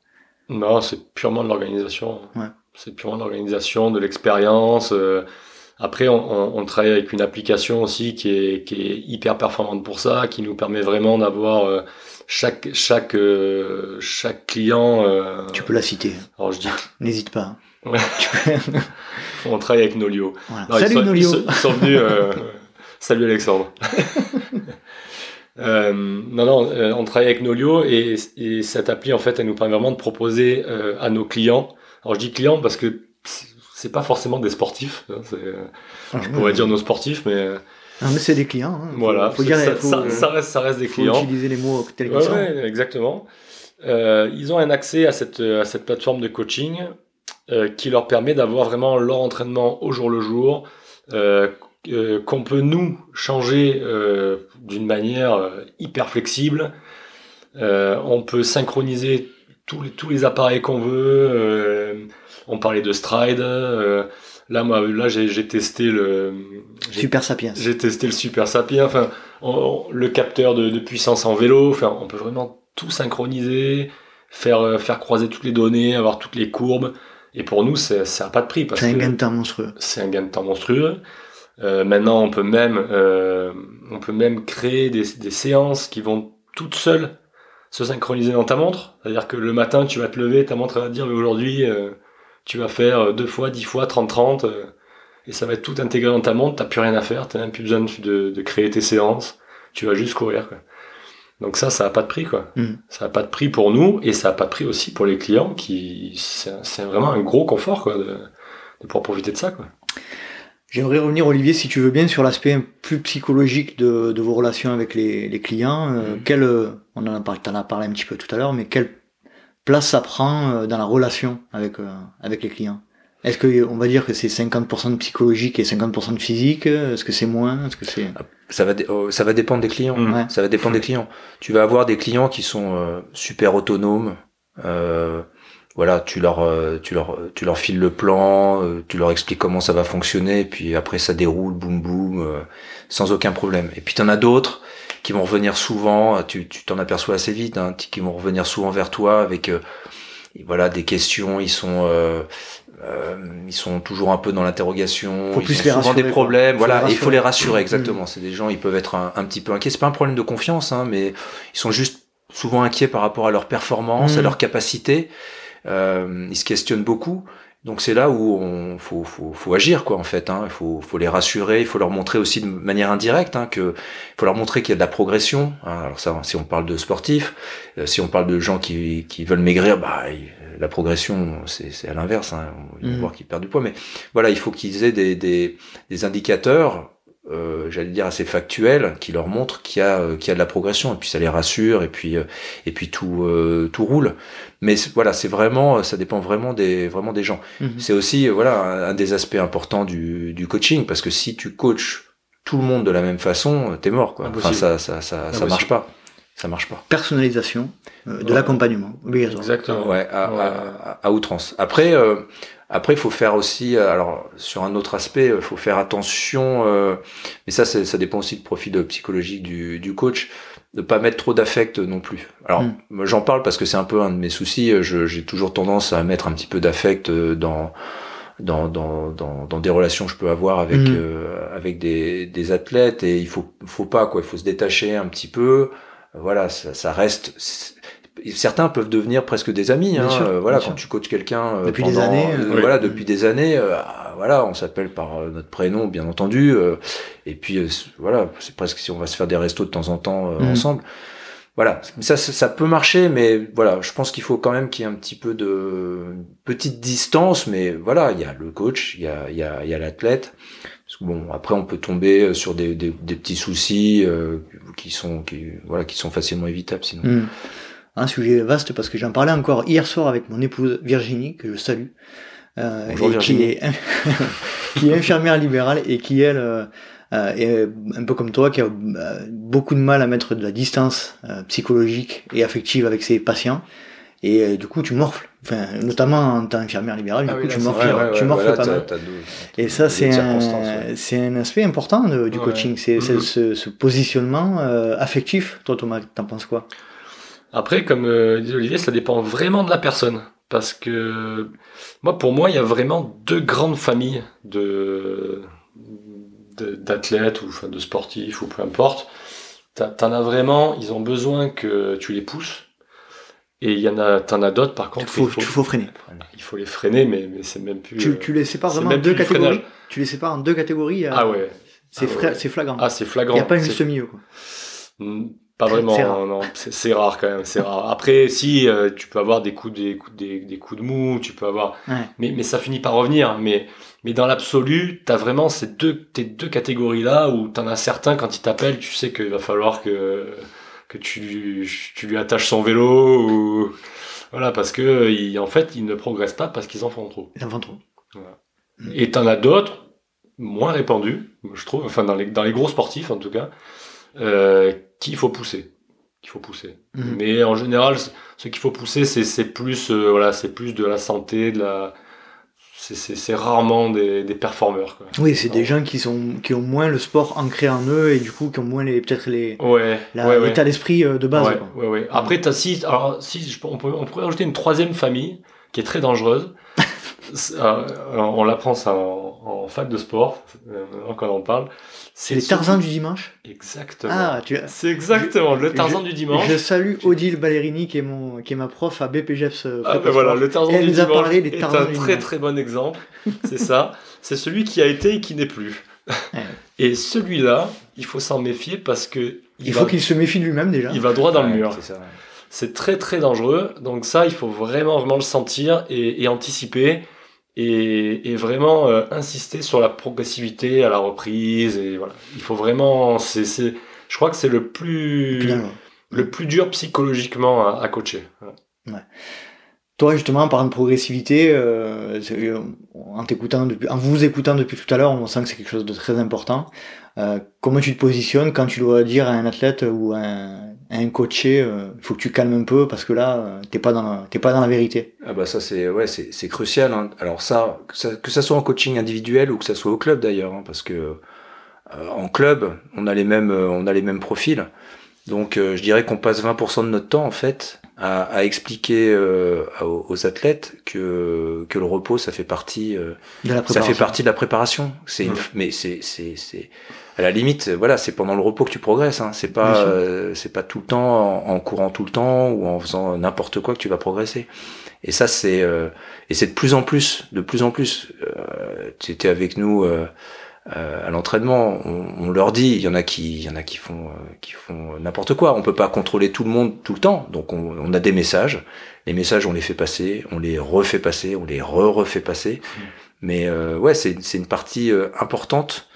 Non, c'est purement de l'organisation. Ouais. C'est purement de l'organisation, de l'expérience. euh. Après, on, on- on travaille avec une application aussi qui est, qui est hyper performante pour ça, qui nous permet vraiment d'avoir euh, chaque chaque euh, chaque client. euh, Tu peux la citer, Alors je dis, n'hésite pas. Ouais. Peux- (laughs) on travaille avec Nolio. voilà. Non, ils Salut sont- Nolio Ils sont, ils sont venus. salut Alexandre. (laughs) (laughs) Euh, non, non, euh, on travaille avec Nolio et, et cette appli, en fait, elle nous permet vraiment de proposer euh, à nos clients. Alors, je dis clients parce que c'est- pas forcément des sportifs. hein, Ah, je pourrais dire nos sportifs, mais Non, mais c'est des clients. hein. Faut- voilà. faut c'est- dire, ça, faut, ça- ça reste, ça reste des faut clients. utiliser les mots tels qu'ils sont. ouais, exactement. Euh, ils ont un accès à cette, à cette plateforme de coaching euh, qui leur permet d'avoir vraiment leur entraînement au jour le jour, euh, qu'on peut nous changer d'une manière hyper flexible. On peut synchroniser tous les, tous les appareils qu'on veut. on parlait de Stride. Là, moi, là, j'ai testé le. Super Sapiens. j'ai testé le Super Sapien, enfin, on- on- le capteur de, de puissance en vélo, enfin, on peut vraiment tout synchroniser, faire, euh, faire croiser toutes les données, avoir toutes les courbes. Et pour nous, c'est- ça n'a pas de prix parce C'est un gain de temps monstrueux. c'est un gain de temps monstrueux. Euh, maintenant, on peut même, euh, on peut même créer des, des séances qui vont toutes seules se synchroniser dans ta montre. C'est-à-dire que le matin, tu vas te lever, ta montre va te dire, mais aujourd'hui, euh, tu vas faire euh, deux fois, dix fois, 30-30, euh, et ça va être tout intégré dans ta montre, t'as plus rien à faire, t'as même plus besoin de, de créer tes séances, tu vas juste courir. Quoi. Donc ça, ça n'a pas de prix, quoi. Mm. Ça n'a pas de prix pour nous, et ça n'a pas de prix aussi pour les clients, qui c'est vraiment un gros confort, quoi, de, de pouvoir profiter de ça, quoi. J'aimerais revenir, Olivier, si tu veux bien, sur l'aspect plus psychologique de, de vos relations avec les, les clients. Euh, quelle, euh, on en a parlé, t'en as parlé un petit peu tout à l'heure, mais quelle place ça prend euh, dans la relation avec, euh, avec les clients Est-ce que on va dire que c'est 50% de psychologique et 50% de physique? Est-ce que c'est moins? Est-ce que c'est Ça va, oh, ça va dépendre des clients. Mm. Ouais. Ça va dépendre des clients. Tu vas avoir des clients qui sont euh, super autonomes. Euh, voilà, tu leur, euh, tu leur, tu leur files le plan, tu leur expliques comment ça va fonctionner, et puis après ça déroule, boum boum, euh, sans aucun problème. Et puis t'en as d'autres qui vont revenir souvent. Tu, tu t'en aperçois assez vite, hein, qui vont revenir souvent vers toi avec, euh, voilà, des questions. Ils sont, euh, euh, ils sont toujours un peu dans l'interrogation. Ils plus ont les souvent rassurer, des problèmes. Faut Voilà, et il faut les rassurer. rassurer exactement. C'est des gens, ils peuvent être un, un petit peu inquiets. C'est pas un problème de confiance, hein, mais ils sont juste souvent inquiets par rapport à leur performance, à leur capacité. Euh, ils se questionnent beaucoup. Donc c'est là où on faut, faut, faut agir quoi en fait. Hein. Il faut, faut les rassurer, il faut leur montrer aussi de manière indirecte hein, que il faut leur montrer qu'il y a de la progression. hein. Alors ça, si on parle de sportifs, euh, si on parle de gens qui, qui veulent maigrir, bah la progression c'est c'est à l'inverse. Hein. Ils vont Mhm. voir qu'ils perdent du poids, mais voilà, il faut qu'ils aient des, des, des indicateurs. Euh, j'allais dire assez factuels qui leur montrent qu'il y a euh, qu'il y a de la progression et puis ça les rassure et puis euh, et puis tout euh, tout roule mais voilà c'est vraiment ça dépend vraiment des vraiment des gens Mhm. c'est aussi voilà un, un des aspects importants du, du coaching parce que si tu coaches tout le monde de la même façon, t'es mort quoi. Enfin, Impossible. ça ça ça, ça Impossible. marche pas. Ça marche pas. personnalisation euh, de Ouais. l'accompagnement obligatoire Exactement. Ouais, à, Ouais. à, à- à outrance. Après, euh, après, il faut faire aussi, euh, alors sur un autre aspect, il faut faire attention. euh, mais ça, ça dépend aussi du profil de psychologique du, du coach, de pas mettre trop d'affect non plus. Alors, Mm. moi, j'en parle parce que c'est un peu un de mes soucis. J'ai toujours tendance à mettre un petit peu d'affect euh, dans dans, dans, dans, dans, des relations que je peux avoir avec Mhm. euh, avec des, des athlètes et il faut faut pas quoi il faut se détacher un petit peu voilà ça, ça reste certains peuvent devenir presque des amis hein, sûr, euh, voilà quand sûr. tu coaches quelqu'un euh, Depuis des pendant- années, euh, voilà depuis des années euh, ah, voilà on s'appelle par notre prénom bien entendu et puis voilà c'est presque si on va se faire des restos de temps en temps Mhm. ensemble voilà, ça, ça, ça peut marcher, mais voilà, je pense qu'il faut quand même qu'il y ait un petit peu de petite distance, mais voilà, il y a le coach, il y a, il y a, il y a l'athlète. Bon, après on peut tomber sur des, des, des petits soucis euh, qui sont qui voilà qui sont facilement évitables sinon. Hmm. Un sujet vaste parce que j'en parlais encore hier soir avec mon épouse Virginie, que je salue, euh, Bonjour, et Virginie. qui est, (laughs) qui est infirmière libérale et qui, elle, euh, euh, est un peu comme toi, qui a euh, beaucoup de mal à mettre de la distance euh, psychologique et affective avec ses patients. Et euh, du coup, tu morfles. Enfin, notamment en tant qu'infirmière libérale, du Ah coup, oui, tu morfles, tu morfles voilà, pas mal. Et ça, c'est un, ouais. c'est un aspect important de- du Ouais. coaching. C'est Mhm. ce, ce positionnement euh, affectif. Toi, Thomas, t'en penses quoi? Après, comme euh, dit Olivier, ça dépend vraiment de la personne. Parce que moi, pour moi, il y a vraiment deux grandes familles de d'athlètes ou enfin, de sportifs ou peu importe. T'en as vraiment, ils ont besoin que tu les pousses. Et il y en a, t'en as d'autres par Il contre, faut, il, faut, freiner. il faut les freiner, mais, mais c'est même plus. Tu, tu les sépares vraiment en deux catégories. Tu les sépares en deux catégories. Ah ouais. C'est Ah ouais. c'est flagrant. Ah, c'est Il flagrant. n'y a pas un C'est- juste milieu. Quoi. Pas vraiment, C'est rare. non, c'est rare quand même, c'est rare. Après, si euh, tu peux avoir des coups, des coups, des, des coups de mou, tu peux avoir, Ouais. mais, mais ça finit par revenir. Mais, mais dans l'absolu, t'as vraiment ces deux, tes deux catégories là où t'en as certains quand ils t'appellent, tu sais qu'il va falloir que que tu, tu lui attaches son vélo ou voilà parce que ils- en fait ils ne progressent pas parce qu'ils en font trop. Les enfants trop. Et t'en as d'autres, moins répandus, je trouve, enfin dans les, dans les gros sportifs en tout cas, euh, qu'il faut pousser. Qu'il faut pousser. Mhm. Mais en général, ce qu'il faut pousser, c'est, plus, euh, voilà, c'est plus de la santé, de la, c'est, rarement des, des performeurs, quoi. Oui, c'est des gens qui, sont, qui ont moins le sport ancré en eux et du coup qui ont moins les peut-être les Ouais, la- ouais, ouais. l'état d'esprit euh, de base. ouais, quoi. Après, t'as si, alors, si, on, peut, on pourrait ajouter une troisième famille qui est très dangereuse. Euh, on l'apprend ça en, en fac de sport, euh, maintenant qu'on en parle. C'est les Tarzans du dimanche. Exactement. Ah, tu C'est exactement le Tarzan du dimanche. Je salue Odile Ballerini qui est mon qui est ma prof à BPGEPS. euh, Ah ben voilà, le Tarzan elle du nous a dimanche parlé des est un du très dimanche. très bon exemple. (laughs) C'est ça. C'est celui qui a été et qui n'est plus. Ouais. (laughs) Et celui-là, il faut s'en méfier parce que Il va, faut qu'il se méfie de lui-même déjà. il va droit dans le mur. c'est ça. C'est très très dangereux. Donc ça, il faut vraiment vraiment le sentir et, et anticiper et, et vraiment euh, insister sur la progressivité à la reprise. Et voilà, il faut vraiment. C'est, je crois que c'est le plus le plus dur psychologiquement à, à coacher. Voilà. Toi, justement, en parlant de progressivité, euh, euh, en t'écoutant depuis, en vous écoutant depuis tout à l'heure, on sent que c'est quelque chose de très important. Euh, comment tu te positionnes quand tu dois dire à un athlète ou à un, à un coaché, euh, il faut que tu calmes un peu parce que là, euh, t'es pas dans t'es pas dans la vérité? Ah bah ça c'est ouais c'est c'est crucial. hein. Alors ça que, ça que ça soit en coaching individuel ou que ça soit au club d'ailleurs, hein, parce que euh, en club on a les mêmes euh, on a les mêmes profils. Donc euh, je dirais qu'on passe 20% de notre temps en fait à, à expliquer euh, aux, aux athlètes que que le repos ça fait partie euh, De la ça préparation. fait partie de la préparation. C'est Ouais. mais c'est c'est c'est à la limite voilà c'est pendant le repos que tu progresses. Hein. C'est pas euh, c'est pas tout le temps en, en courant tout le temps ou en faisant n'importe quoi que tu vas progresser. Et ça c'est euh, et c'est de plus en plus de plus en plus. Euh, tu étais avec nous. Euh, à l'entraînement, on, on leur dit, il y en a qui, il y en a qui font, euh, qui font n'importe quoi. On peut pas contrôler tout le monde tout le temps, donc on, on a des messages. Les messages, on les fait passer, on les refait passer, on les re-refait passer. Mais euh, ouais, c'est c'est une partie euh, importante,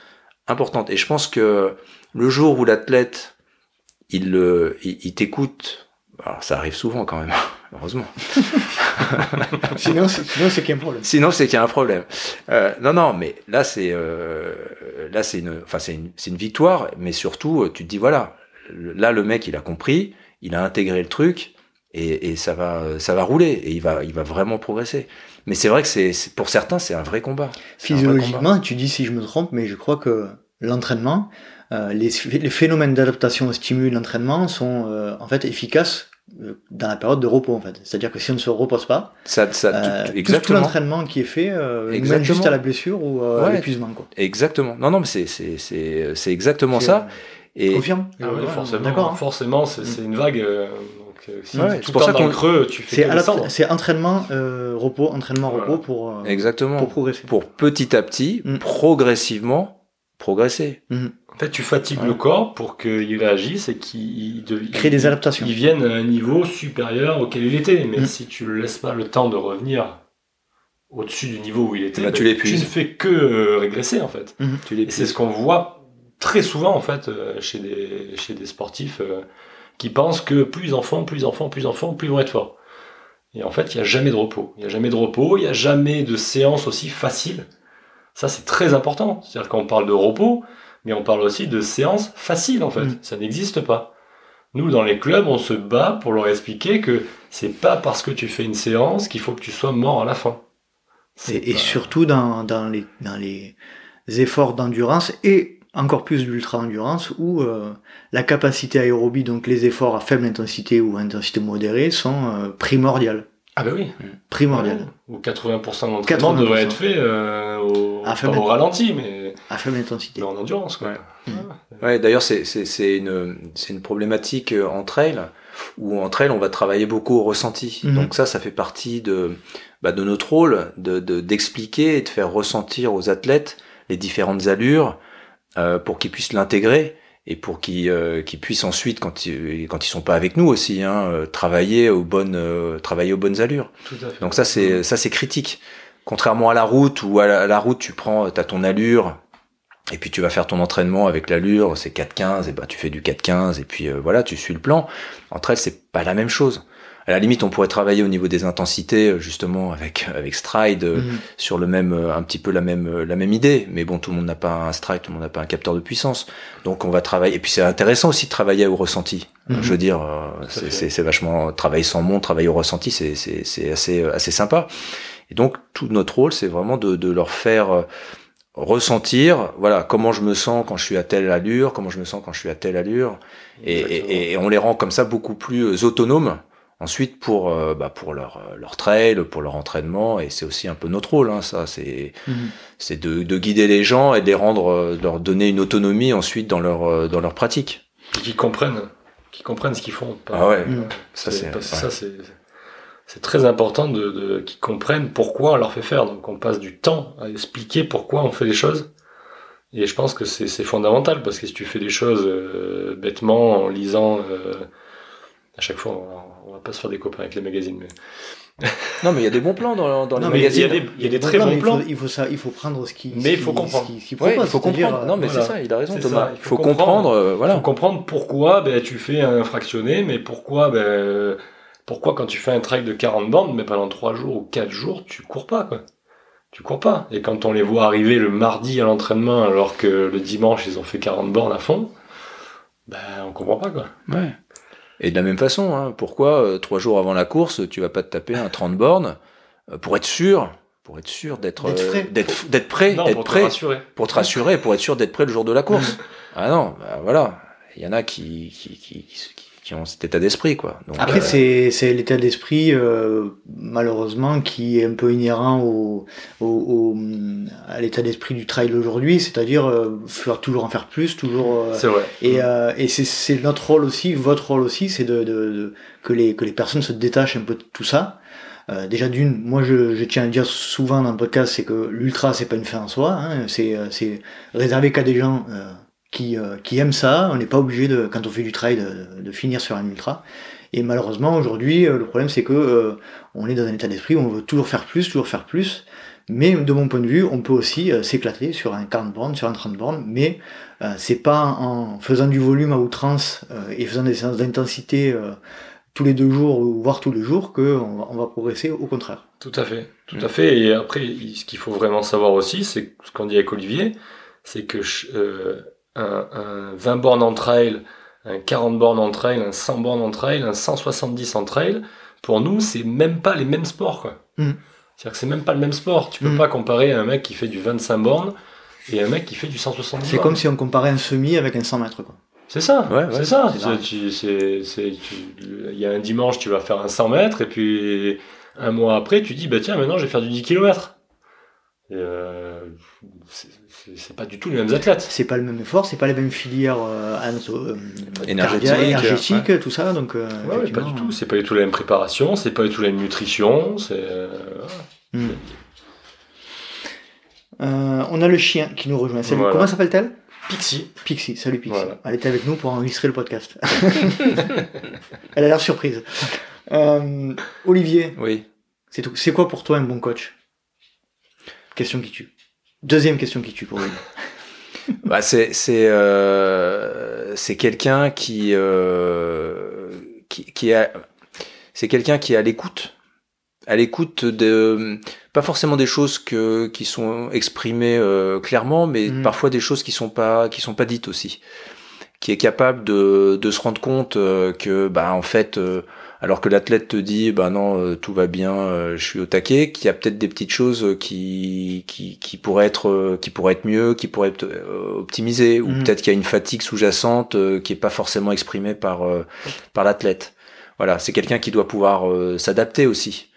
importante. Et je pense que le jour où l'athlète, il, euh, il, il t'écoute, alors ça arrive souvent quand même, heureusement. (laughs) sinon, c'est- sinon c'est qu'il y a un problème. Sinon, c'est qu'il y a un problème. Euh, non, non, mais là, c'est euh, là, c'est une, enfin, c'est une, c'est une victoire, mais surtout, euh, tu te dis voilà, là, le mec, il a compris, il a intégré le truc, et, et ça va, ça va rouler, et il va, il va vraiment progresser. Mais c'est vrai que c'est, pour certains, c'est un vrai combat. Vrai. Physiologiquement, tu dis si je me trompe, mais je crois que l'entraînement, euh, les, les phénomènes d'adaptation au stimuli de l'entraînement sont en fait efficaces dans la période de repos en fait. C'est-à-dire que si on ne se repose pas, Ça, ça, euh, tout- l'entraînement qui est fait euh, mène juste à la blessure ou euh, à l'épuisement. Quoi. Exactement. Non, non, mais c'est, c'est, c'est, c'est exactement C'est, ça. euh, Et Confirme Ah ouais, Ouais, forcément, D'accord. hein. forcément, c'est c'est une vague. euh, donc, euh, si Ouais, t'es c'est pour ça dans le qu'on- creux, tu fais c'est à la entraînement, euh, repos, entraînement, Voilà. repos pour, euh, exactement. pour progresser. Pour petit à petit, Mm. progressivement, progresser. En fait, tu fatigues Ouais. le corps pour qu'il réagisse et qu'il Créer des adaptations. il vienne à un niveau supérieur auquel il était. Mais Mm. si tu le laisses pas le temps de revenir au-dessus du niveau où il était, Bah, tu ben, l'épuises. ne fais que euh, régresser en fait. Tu Et c'est ce qu'on voit très souvent en fait euh, chez des, chez des sportifs euh, qui pensent que plus ils en font, plus ils en font, plus ils en font, plus ils vont être forts. Et en fait, il n'y a jamais de repos. Il n'y a jamais de repos, il n'y a jamais de séance aussi facile. Ça, c'est très important. C'est-à-dire qu'on parle de repos, mais on parle aussi de séance facile en fait. Mm. Ça n'existe pas. Nous, dans les clubs, on se bat pour leur expliquer que c'est pas parce que tu fais une séance qu'il faut que tu sois mort à la fin. Et, surtout dans, dans, les, dans les efforts d'endurance et encore plus d'ultra-endurance où euh, la capacité aérobie, donc les efforts à faible intensité ou à intensité modérée, sont euh, primordiales. Ah ben oui. Primordiales. Ou 80% de l'entraînement 80%. devrait être fait euh, au, À pas faible au ralenti, mais, À faible intensité. mais en endurance. Quoi. Ouais. Mm. Ouais, d'ailleurs, c'est, une, c'est une problématique euh, entre elles, où entre elles, on va travailler beaucoup au ressenti. Mhm. Donc ça, ça fait partie de, bah, de notre rôle, de, de, d'expliquer et de faire ressentir aux athlètes les différentes allures, euh, pour qu'ils puissent l'intégrer et pour qu'ils, euh, puissent ensuite, quand ils, quand ils sont pas avec nous aussi, hein, euh, travailler aux bonnes, euh, travailler aux bonnes allures. Tout à fait. Donc ça c'est ça c'est critique. Contrairement à la route où à la, à la route tu prends t'as ton allure et puis tu vas faire ton entraînement avec l'allure, c'est 4-15 et ben tu fais du 4-15 et puis euh, voilà, tu suis le plan. Entre elles, c'est pas la même chose. À la limite, on pourrait travailler au niveau des intensités euh, justement avec avec stride euh, Mhm. sur le même euh, un petit peu la même euh, la même idée, mais bon, tout le monde n'a pas un stride, tout le monde n'a pas un capteur de puissance. Donc on va travailler et puis c'est intéressant aussi de travailler au ressenti. Mhm. Je veux dire, euh, c'est- fait. c'est c'est vachement travailler sans montre, travailler au ressenti, c'est c'est c'est assez assez sympa. Et donc tout notre rôle, c'est vraiment de de leur faire euh, ressentir, voilà, comment je me sens quand je suis à telle allure, comment je me sens quand je suis à telle allure, et, et, et on les rend comme ça beaucoup plus euh, autonomes. Ensuite pour euh, bah, pour leur euh, leur trail, pour leur entraînement, et c'est aussi un peu notre rôle, hein, ça, c'est Mhm. c'est de, de guider les gens et de les rendre, euh, de leur donner une autonomie ensuite dans leur dans leur pratique. Et qui comprennent, qui comprennent ce qu'ils font. Pas- Ah ouais, Mhm. ça C'est- c'est parce que ouais. ça, c'est c'est très important de, de qu'ils comprennent pourquoi on leur fait faire. Donc on passe du temps à expliquer pourquoi on fait les choses. Et je pense que c'est c'est fondamental parce que si tu fais des choses euh, bêtement en lisant, euh, à chaque fois, on va, on va pas se faire des copains avec les magazines, mais Non, mais il y a des bons plans dans, dans Non, les mais il y a magazines. des, il y a des très bons il plans. faut- Il faut, ça, il faut prendre ce qui. Mais ce il faut qui- comprendre. Ce qui, ce qui Ouais, il faut comprendre. Non, mais voilà. c'est ça, il a raison, Thomas. ça, Il il faut, faut comprendre, comprendre. euh, Il voilà. faut comprendre pourquoi ben, tu fais un fractionné, mais pourquoi, ben, pourquoi quand tu fais un trail de 40 bornes, mais pendant 3 jours ou 4 jours, tu cours pas, quoi. Tu cours pas. Et quand on les voit arriver le mardi à l'entraînement, alors que le dimanche, ils ont fait 40 bornes à fond, ben, on comprend pas, quoi. Ouais. Et de la même façon, hein, pourquoi euh, trois jours avant la course, tu vas pas te taper un 30 bornes euh, pour être sûr, pour être sûr d'être D'être euh, d'être prêt, non, pour te prêt, rassurer. pour te rassurer, pour être sûr d'être prêt le jour de la course. (laughs) ah non, bah voilà, il y en a qui qui, qui, qui, qui ont cet état d'esprit quoi. Donc, Après, euh, c'est c'est l'état d'esprit, euh, malheureusement, qui est un peu inhérent au, au, au- à l'état d'esprit du trail aujourd'hui, c'est-à-dire euh, faire toujours en faire plus, toujours. euh, C'est vrai. et euh, et c'est- c'est notre rôle aussi, votre rôle aussi, c'est de, de, de- que les que les personnes se détachent un peu de tout ça. Euh, déjà d'une, moi je, je tiens à le dire souvent dans le podcast, c'est que l'ultra c'est pas une fin en soi, hein, c'est euh, c'est réservé qu'à des gens euh, qui euh, qui aiment ça. On n'est pas obligé de quand on fait du trail de, de finir sur un ultra. Et malheureusement aujourd'hui euh, le problème c'est que euh, on est dans un état d'esprit où on veut toujours faire plus, toujours faire plus. Mais de mon point de vue, on peut aussi euh, s'éclater sur un 40 bornes, sur un 30 bornes, mais euh, c'est pas en faisant du volume à outrance euh, et faisant des séances d'intensité euh, tous les deux jours ou voire tous les jours que on va, on va progresser. Au contraire. Tout à fait, tout Mm. à fait. Et après, ce qu'il faut vraiment savoir aussi, c'est ce qu'on dit avec Olivier, c'est que euh, un, un 20 bornes en trail, un 40 bornes en trail, un 100 bornes en trail, un 170 en trail, pour nous, c'est même pas les mêmes sports, quoi. Mm. C'est-à-dire que c'est même pas le même sport. Tu peux Mm. pas comparer un mec qui fait du 25 bornes et un mec qui fait du 170 C'est comme si on comparait un semi avec un 100 mètres. Quoi. C'est ça, Ouais, ouais, c'est ça. c'est ça. C'est- tu- c'est- c'est- tu- Il y a un dimanche, tu vas faire un 100 mètres, et puis un mois après, tu dis, bah tiens, maintenant je vais faire du 10 km. Et euh, c'est- pas du tout les mêmes athlètes. C'est pas le même effort, c'est pas les mêmes filières euh, euh, Énergétique, énergétiques, tout ça. Donc, euh, Ouais, ouais, pas du tout. C'est pas du tout la même préparation, c'est pas du tout la même nutrition. C'est euh, Hmm. Euh, on a le chien qui nous rejoint. Salut. Voilà. Comment s'appelle-t-elle? Pixie. Pixie. Salut Pixie. Voilà. Elle était avec nous pour enregistrer le podcast. (laughs) Elle a l'air surprise. Euh, Olivier, Oui. c'est tout. C'est quoi pour toi un bon coach? Question qui tue. Deuxième question qui tue pour lui. (laughs) Bah, c'est c'est euh, c'est quelqu'un qui euh, qui qui a c'est quelqu'un qui est à l'écoute à l'écoute de pas forcément des choses que qui sont exprimées euh, clairement mais Mhm. parfois des choses qui sont pas qui sont pas dites aussi qui est capable de de se rendre compte que bah en fait euh, alors que l'athlète te dit bah non euh, tout va bien euh, je suis au taquet qu'il y a peut-être des petites choses euh, qui qui qui pourraient être qui pourraient être mieux qui pourraient être optimisées ou Mhm. peut-être qu'il y a une fatigue sous-jacente qui est pas forcément exprimée par par l'athlète voilà c'est quelqu'un qui doit pouvoir s'adapter aussi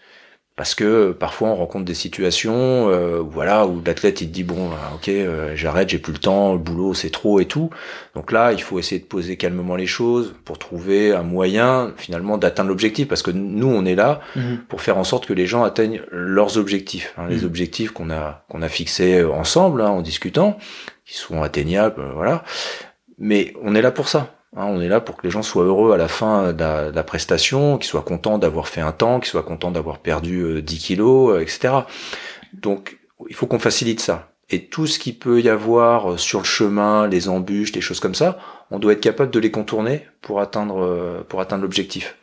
parce que euh, parfois on rencontre des situations euh, voilà où l'athlète il te dit bon bah, ok euh, j'arrête j'ai plus le temps le boulot c'est trop et tout donc là il faut essayer de poser calmement les choses pour trouver un moyen finalement d'atteindre l'objectif parce que nous on est là Mhm. pour faire en sorte que les gens atteignent leurs objectifs hein, les Mhm. objectifs qu'on a qu'on a fixés ensemble hein, en discutant qui sont atteignables euh, voilà mais on est là pour ça hein, on est là pour que les gens soient heureux à la fin de la, de la prestation, qu'ils soient contents d'avoir fait un temps, qu'ils soient contents d'avoir perdu euh, 10 kilos, euh, etc. Donc, il faut qu'on facilite ça. Et tout ce qui peut y avoir euh, sur le chemin, les embûches, les choses comme ça, on doit être capable de les contourner pour atteindre, euh, pour atteindre l'objectif.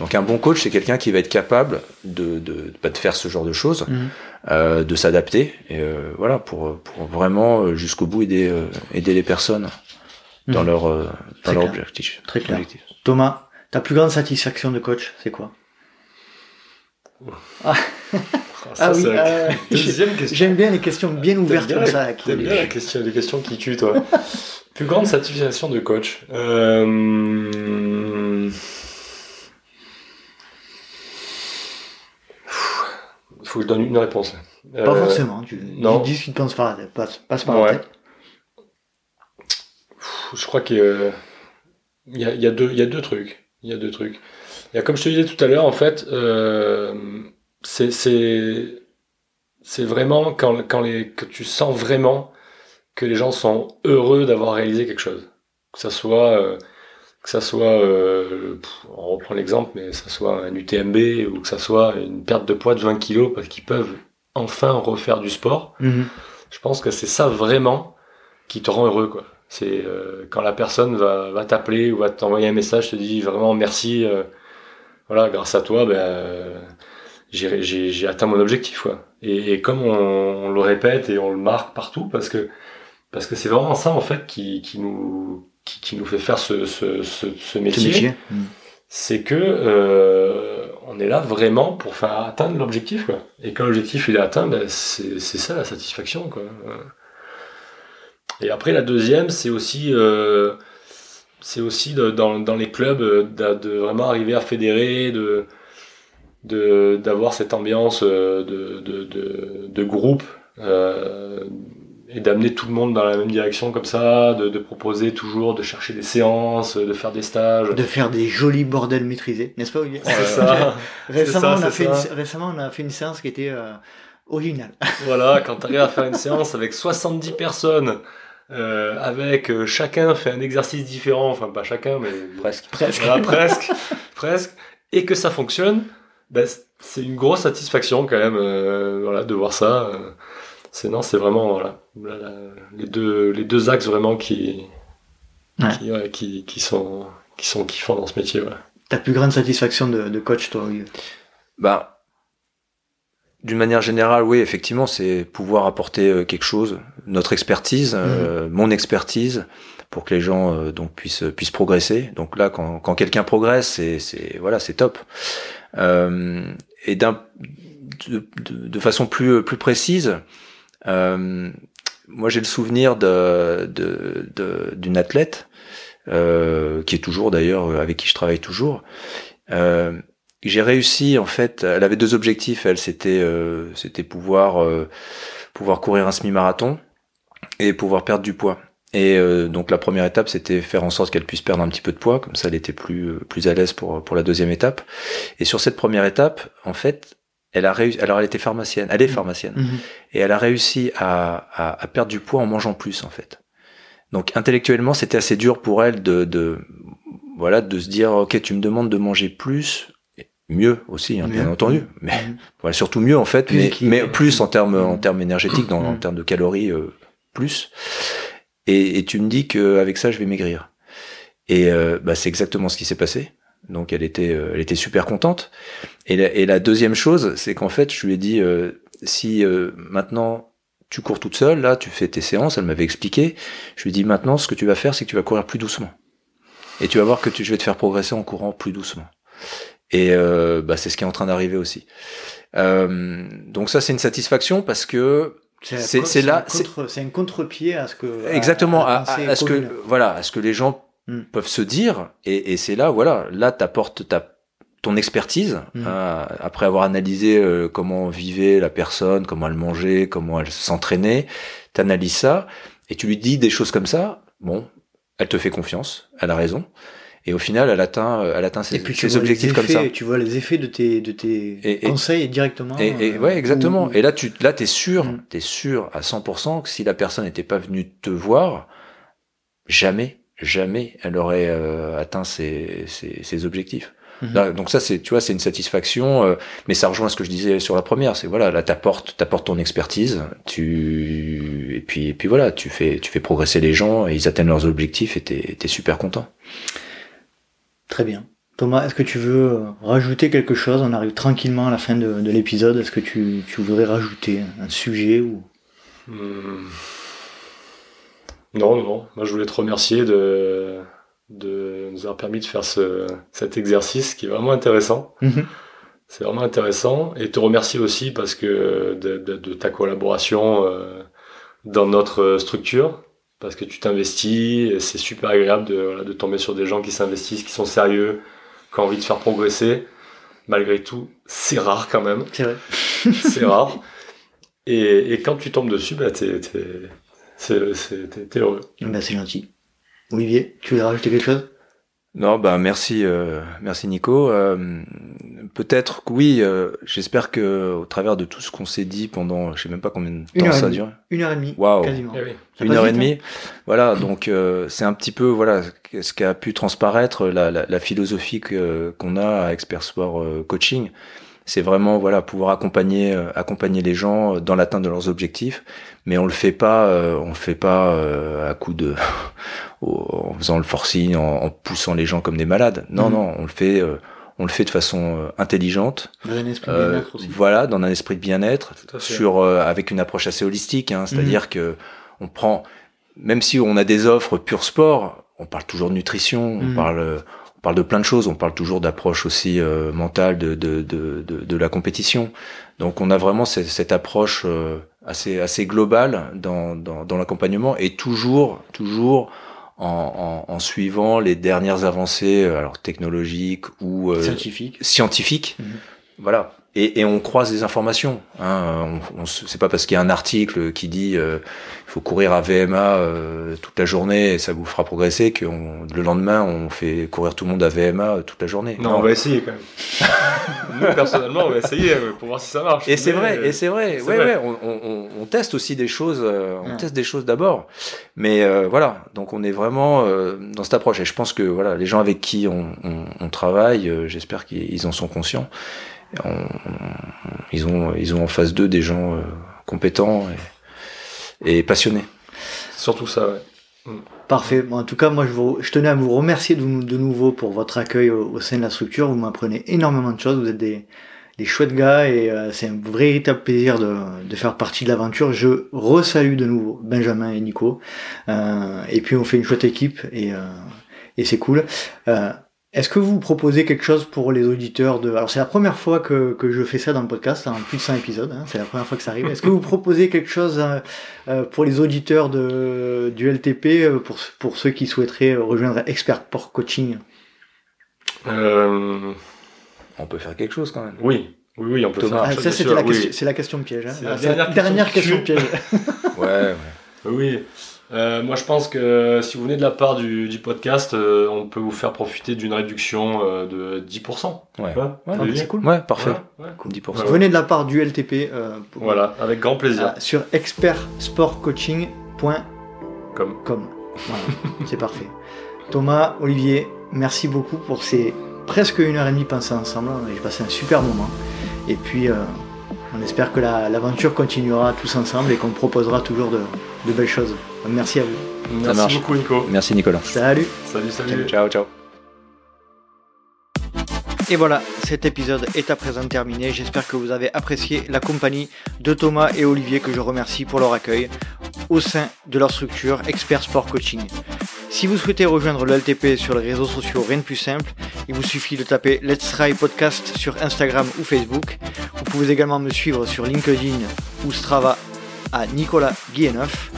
Donc, un bon coach, c'est quelqu'un qui va être capable de, de, bah, de faire ce genre de choses, Mhm. euh, de s'adapter, et euh, voilà, pour, pour vraiment euh, jusqu'au bout aider, euh, aider les personnes dans Mhm. leur, euh, dans Très leur clair. objectif. Très clair. objectif. Thomas, ta plus grande satisfaction de coach, c'est quoi? Ah (laughs) Ça, oui, c'est la euh, (laughs) deuxième question. J'aime bien les questions bien ouvertes comme ça. qui- T'aimes bien la question, les questions qui tuent, toi. (laughs) Plus grande satisfaction de coach. Euh... Il faut que je donne une réponse. Pas Euh, forcément. Tu non. dis ce qui te passe par la tête. Passe, passe par Ouais. la tête. Je crois qu'il y a, il y, a, il y, a deux, il y a deux trucs. Il y a deux trucs. Il y a, comme je te disais tout à l'heure, en fait, euh, c'est, c'est, c'est vraiment quand, quand les, que tu sens vraiment que les gens sont heureux d'avoir réalisé quelque chose. Que ça soit, euh, que ça soit, euh, pff, on reprend l'exemple, mais que ça soit un UTMB ou que ça soit une perte de poids de 20 kilos parce qu'ils peuvent enfin refaire du sport. Mhm. Je pense que c'est ça vraiment qui te rend heureux, quoi. C'est euh, quand la personne va, va t'appeler ou va t'envoyer un message, te dit vraiment merci, euh, voilà, grâce à toi, ben, euh, j'ai, atteint mon objectif, quoi. Et, et comme on, on le répète et on le marque partout, parce que parce que c'est vraiment ça en fait qui, qui nous qui, qui nous fait faire ce, ce, ce, ce Ce métier, métier. Mhm. c'est que euh, on est là vraiment pour faire atteindre l'objectif. Et quand l'objectif il est atteint, ben, c'est c'est ça la satisfaction quoi. Et après la deuxième, c'est aussi euh, c'est aussi de- dans, dans les clubs euh, de, de vraiment arriver à fédérer, de de d'avoir cette ambiance euh, de de, de, de groupe euh, et d'amener tout le monde dans la même direction comme ça, de, de proposer toujours de chercher des séances, de faire des stages. De faire des jolis bordels maîtrisés, n'est-ce pas Olivier C'est ça. (laughs) Récemment, ça, on a fait ça. une, récemment, on a fait une séance qui était euh, originale. Voilà, quand tu arrives à faire une (laughs) séance avec 70 personnes, euh, avec euh, chacun fait un exercice différent, enfin pas chacun, mais Presque. Presque. Voilà, presque, (laughs) presque, et que ça fonctionne, ben, c'est une grosse satisfaction quand même, euh, voilà, de voir ça. c'est non, c'est vraiment voilà, la- les deux les deux axes vraiment qui Ouais. qui, ouais, qui, qui sont qui sont kiffants dans ce métier. voilà. Ta plus grande satisfaction de, de coach, toi, Bah, d'une manière générale, oui, effectivement, c'est pouvoir apporter euh, quelque chose, notre expertise, euh, mon expertise, pour que les gens euh, donc puissent puissent progresser. Donc là, quand, quand quelqu'un progresse, c'est c'est voilà, c'est top. Euh, et d'un de, de, de façon plus plus précise, euh, moi j'ai le souvenir de d'une athlète euh, qui est toujours d'ailleurs avec qui je travaille toujours. Euh, j'ai réussi en fait. Elle avait deux objectifs. Elle c'était euh, c'était pouvoir euh, pouvoir courir un semi-marathon et pouvoir perdre du poids. Et euh, donc la première étape, c'était faire en sorte qu'elle puisse perdre un petit peu de poids, comme ça elle était plus plus à l'aise pour pour la deuxième étape. Et sur cette première étape, en fait, elle a réussi. Alors elle était pharmacienne, elle est pharmacienne, Mhm. et elle a réussi à, à, à perdre du poids en mangeant plus en fait. Donc intellectuellement, c'était assez dur pour elle de, de voilà de se dire ok, tu me demandes de manger plus, mieux aussi hein, bien entendu, mais Mhm. voilà, surtout mieux en fait, Plus mais, mais plus en termes en Mhm. termes énergétiques, dans, en termes de calories euh, plus. Et, et tu me dis que avec ça, je vais maigrir. Et euh, bah, c'est exactement ce qui s'est passé. Donc elle était, euh, elle était super contente. Et la, et la deuxième chose, c'est qu'en fait, je lui ai dit euh, si euh, maintenant tu cours toute seule, là, tu fais tes séances, elle m'avait expliqué. Je lui ai dit maintenant, ce que tu vas faire, c'est que tu vas courir plus doucement. Et tu vas voir que tu, je vais te faire progresser en courant plus doucement. Et euh, bah, c'est ce qui est en train d'arriver aussi. Euh, donc ça, c'est une satisfaction parce que C'est- là- C'est un contre-pied à ce que. exactement à, ce que voilà à ce que les gens Mm. peuvent se dire et, et c'est là voilà là t'apportes ta ton expertise Mm. hein, après avoir analysé euh, comment vivait la personne comment elle mangeait comment elle s'entraînait t'analyses ça et tu lui dis des choses comme ça bon elle te fait confiance elle a raison et au final elle atteint euh, elle atteint ses, Et puis tu ses vois les objectifs comme ça effets- Tu vois les effets de tes, de tes Et- et- conseils directement. et, et euh, ouais, exactement. ou- Et là, tu, là, t'es sûr, Mm. t'es sûr à 100% que si la personne n'était pas venue te voir, jamais, jamais, elle aurait euh, atteint ses, ses, ses objectifs. Mhm. Là, donc ça, c'est, tu vois, c'est une satisfaction. euh, mais ça rejoint ce que je disais sur la première. C'est voilà, là, t'apportes, t'apportes ton expertise. Tu et puis, et puis voilà, tu fais, tu fais progresser les gens et ils atteignent leurs objectifs et t'es, t'es super content. Très bien. Thomas, est-ce que tu veux euh, rajouter quelque chose? On arrive tranquillement à la fin de, de l'épisode. Est-ce que tu, tu voudrais rajouter un sujet ou? Hmm. Non, non, non. Moi, je voulais te remercier de, de nous avoir permis de faire ce, cet exercice qui est vraiment intéressant. Mhm. C'est vraiment intéressant. Et te remercier aussi parce que de, de- de ta collaboration euh, dans notre structure. Parce que tu t'investis et c'est super agréable de, voilà, de tomber sur des gens qui s'investissent, qui sont sérieux, qui ont envie de faire progresser. Malgré tout, c'est rare quand même. C'est vrai. (laughs) c'est rare. Et, et quand tu tombes dessus, bah, t'es, t'es, c'est, c'est- t'es- t'es heureux. Ben, c'est gentil. Olivier, tu voudrais rajouter quelque chose? Non, bah merci, euh, merci Nico. Euh, Peut-être que oui. euh, J'espère que au travers de tout ce qu'on s'est dit pendant, je sais même pas combien de Une temps ça duré. Une heure et demie, Waouh. quasiment. Eh oui. Une heure et demie. Voilà, donc euh, c'est un petit peu voilà ce qui a pu transparaître la, la, la philosophie que- qu'on a à Expert Sport euh, Coaching. C'est vraiment voilà pouvoir accompagner euh, accompagner les gens dans l'atteinte de leurs objectifs, mais on le fait pas euh, on le fait pas euh, à coup de (laughs) en faisant le forcing, en, en poussant les gens comme des malades. Non Mhm. non, on le fait euh, on le fait de façon euh, intelligente. Dans un esprit de Euh, bien-être aussi. voilà, dans un esprit de bien-être, sur euh, avec une approche assez holistique. Hein, C'est-à-dire Mhm. que on prend, même si on a des offres pur sport, on parle toujours de nutrition, on Mhm. parle euh, parle de plein de choses, on parle toujours d'approche aussi euh, mentale de, de, de, de, de la compétition. Donc on a vraiment cette, cette approche euh, assez assez globale dans, dans, dans l'accompagnement et toujours toujours en, en, en suivant les dernières avancées euh, alors technologiques ou euh, Scientifique. scientifique. Mhm. Voilà. Et, et on croise des informations. Hein. On, on c'est pas parce qu'il y a un article qui dit euh, faut courir à VMA euh, toute la journée et ça vous fera progresser que on- le lendemain on fait courir tout le monde à VMA toute la journée. Non, on va essayer quand même. (laughs) Nous, personnellement, on va essayer euh, pour voir si ça marche. Et c'est vrai, euh, et c'est vrai. Ouais, vrai. ouais. On, on- on, teste aussi des choses. euh, on Ouais. teste des choses d'abord. Mais euh, voilà. Donc on est vraiment euh, dans cette approche. Et je pense que voilà, les gens avec qui on, on, on travaille, euh, j'espère qu'ils en sont conscients. On- on- ils ont, ils ont en face d'eux des gens euh, compétents et, et passionnés. Surtout ça, ouais. Parfait. Bon, en tout cas, moi, je, vous- je tenais à vous remercier de, nou- de nouveau pour votre accueil au, au sein de la structure. Vous m'apprenez énormément de choses. Vous êtes des, des chouettes gars et euh, c'est un véritable plaisir de, de faire partie de l'aventure. Je resalue de nouveau Benjamin et Nico. Euh, et puis, on fait une chouette équipe et, euh, et c'est cool. Est-ce que vous proposez quelque chose pour les auditeurs de... Alors c'est la première fois que, que je fais ça dans le podcast, en plus de 100 épisodes, hein, c'est la première fois que ça arrive. Est-ce que vous proposez quelque chose euh, euh, pour les auditeurs de, du LTP, euh, pour, pour ceux qui souhaiteraient rejoindre Expert Port Coaching? Euh, On peut faire quelque chose quand même. oui, oui, oui, on peut Thomas. faire. Ah, bien Ça c'était la, oui. question, c'est la question piège. Hein. C'est la c'est la dernière dernière question question piège. (laughs) Ouais, ouais. Oui. Euh, moi, je pense que si vous venez de la part du, du podcast, euh, on peut vous faire profiter d'une réduction euh, de 10%. Ouais. Ouais, c'est cool. Ouais, parfait. Ouais, ouais. 10%. Ouais. Venez de la part du LTP euh, pour- Voilà, avec grand plaisir. ah, sur expertsportcoaching.com. Comme. Voilà, c'est parfait. Thomas, Olivier, merci beaucoup pour ces presque une heure et demie passées ensemble. J'ai passé un super moment. Et puis, euh, on espère que la- l'aventure continuera tous ensemble et qu'on proposera toujours de, de belles choses. Merci à vous. Merci marche. beaucoup, Nico. Merci Nicolas. Salut Salut, salut. Ciao, ciao. Et voilà, cet épisode est à présent terminé. J'espère que vous avez apprécié la compagnie de Thomas et Olivier que je remercie pour leur accueil au sein de leur structure Expert Sport Coaching. Si vous souhaitez rejoindre le LTP sur les réseaux sociaux, rien de plus simple, il vous suffit de taper Let's Try Podcast sur Instagram ou Facebook. Vous pouvez également me suivre sur LinkedIn ou Strava à Nicolas Guilleneuf.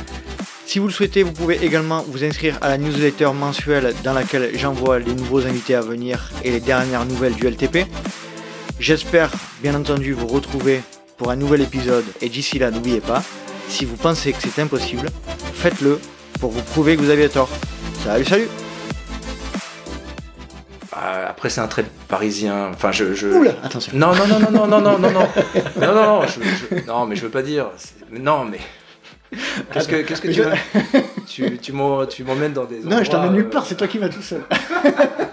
Si vous le souhaitez, vous pouvez également vous inscrire à la newsletter mensuelle dans laquelle j'envoie les nouveaux invités à venir et les dernières nouvelles du LTP. J'espère bien entendu vous retrouver pour un nouvel épisode et d'ici là n'oubliez pas, si vous pensez que c'est impossible, faites-le pour vous prouver que vous aviez tort. Salut salut Euh, après, c'est un trait parisien. Enfin, je. je... Oula Attention Non, non, non, non, non, non, non, non, non, (laughs) non, non, non, je, je- non, mais je veux pas dire. Non, mais. (laughs) Qu'est-ce que, qu'est-ce que tu veux Tu, tu m'emmènes dans des. Non, je t'emmène nulle euh, part, c'est toi qui vas tout seul. (laughs)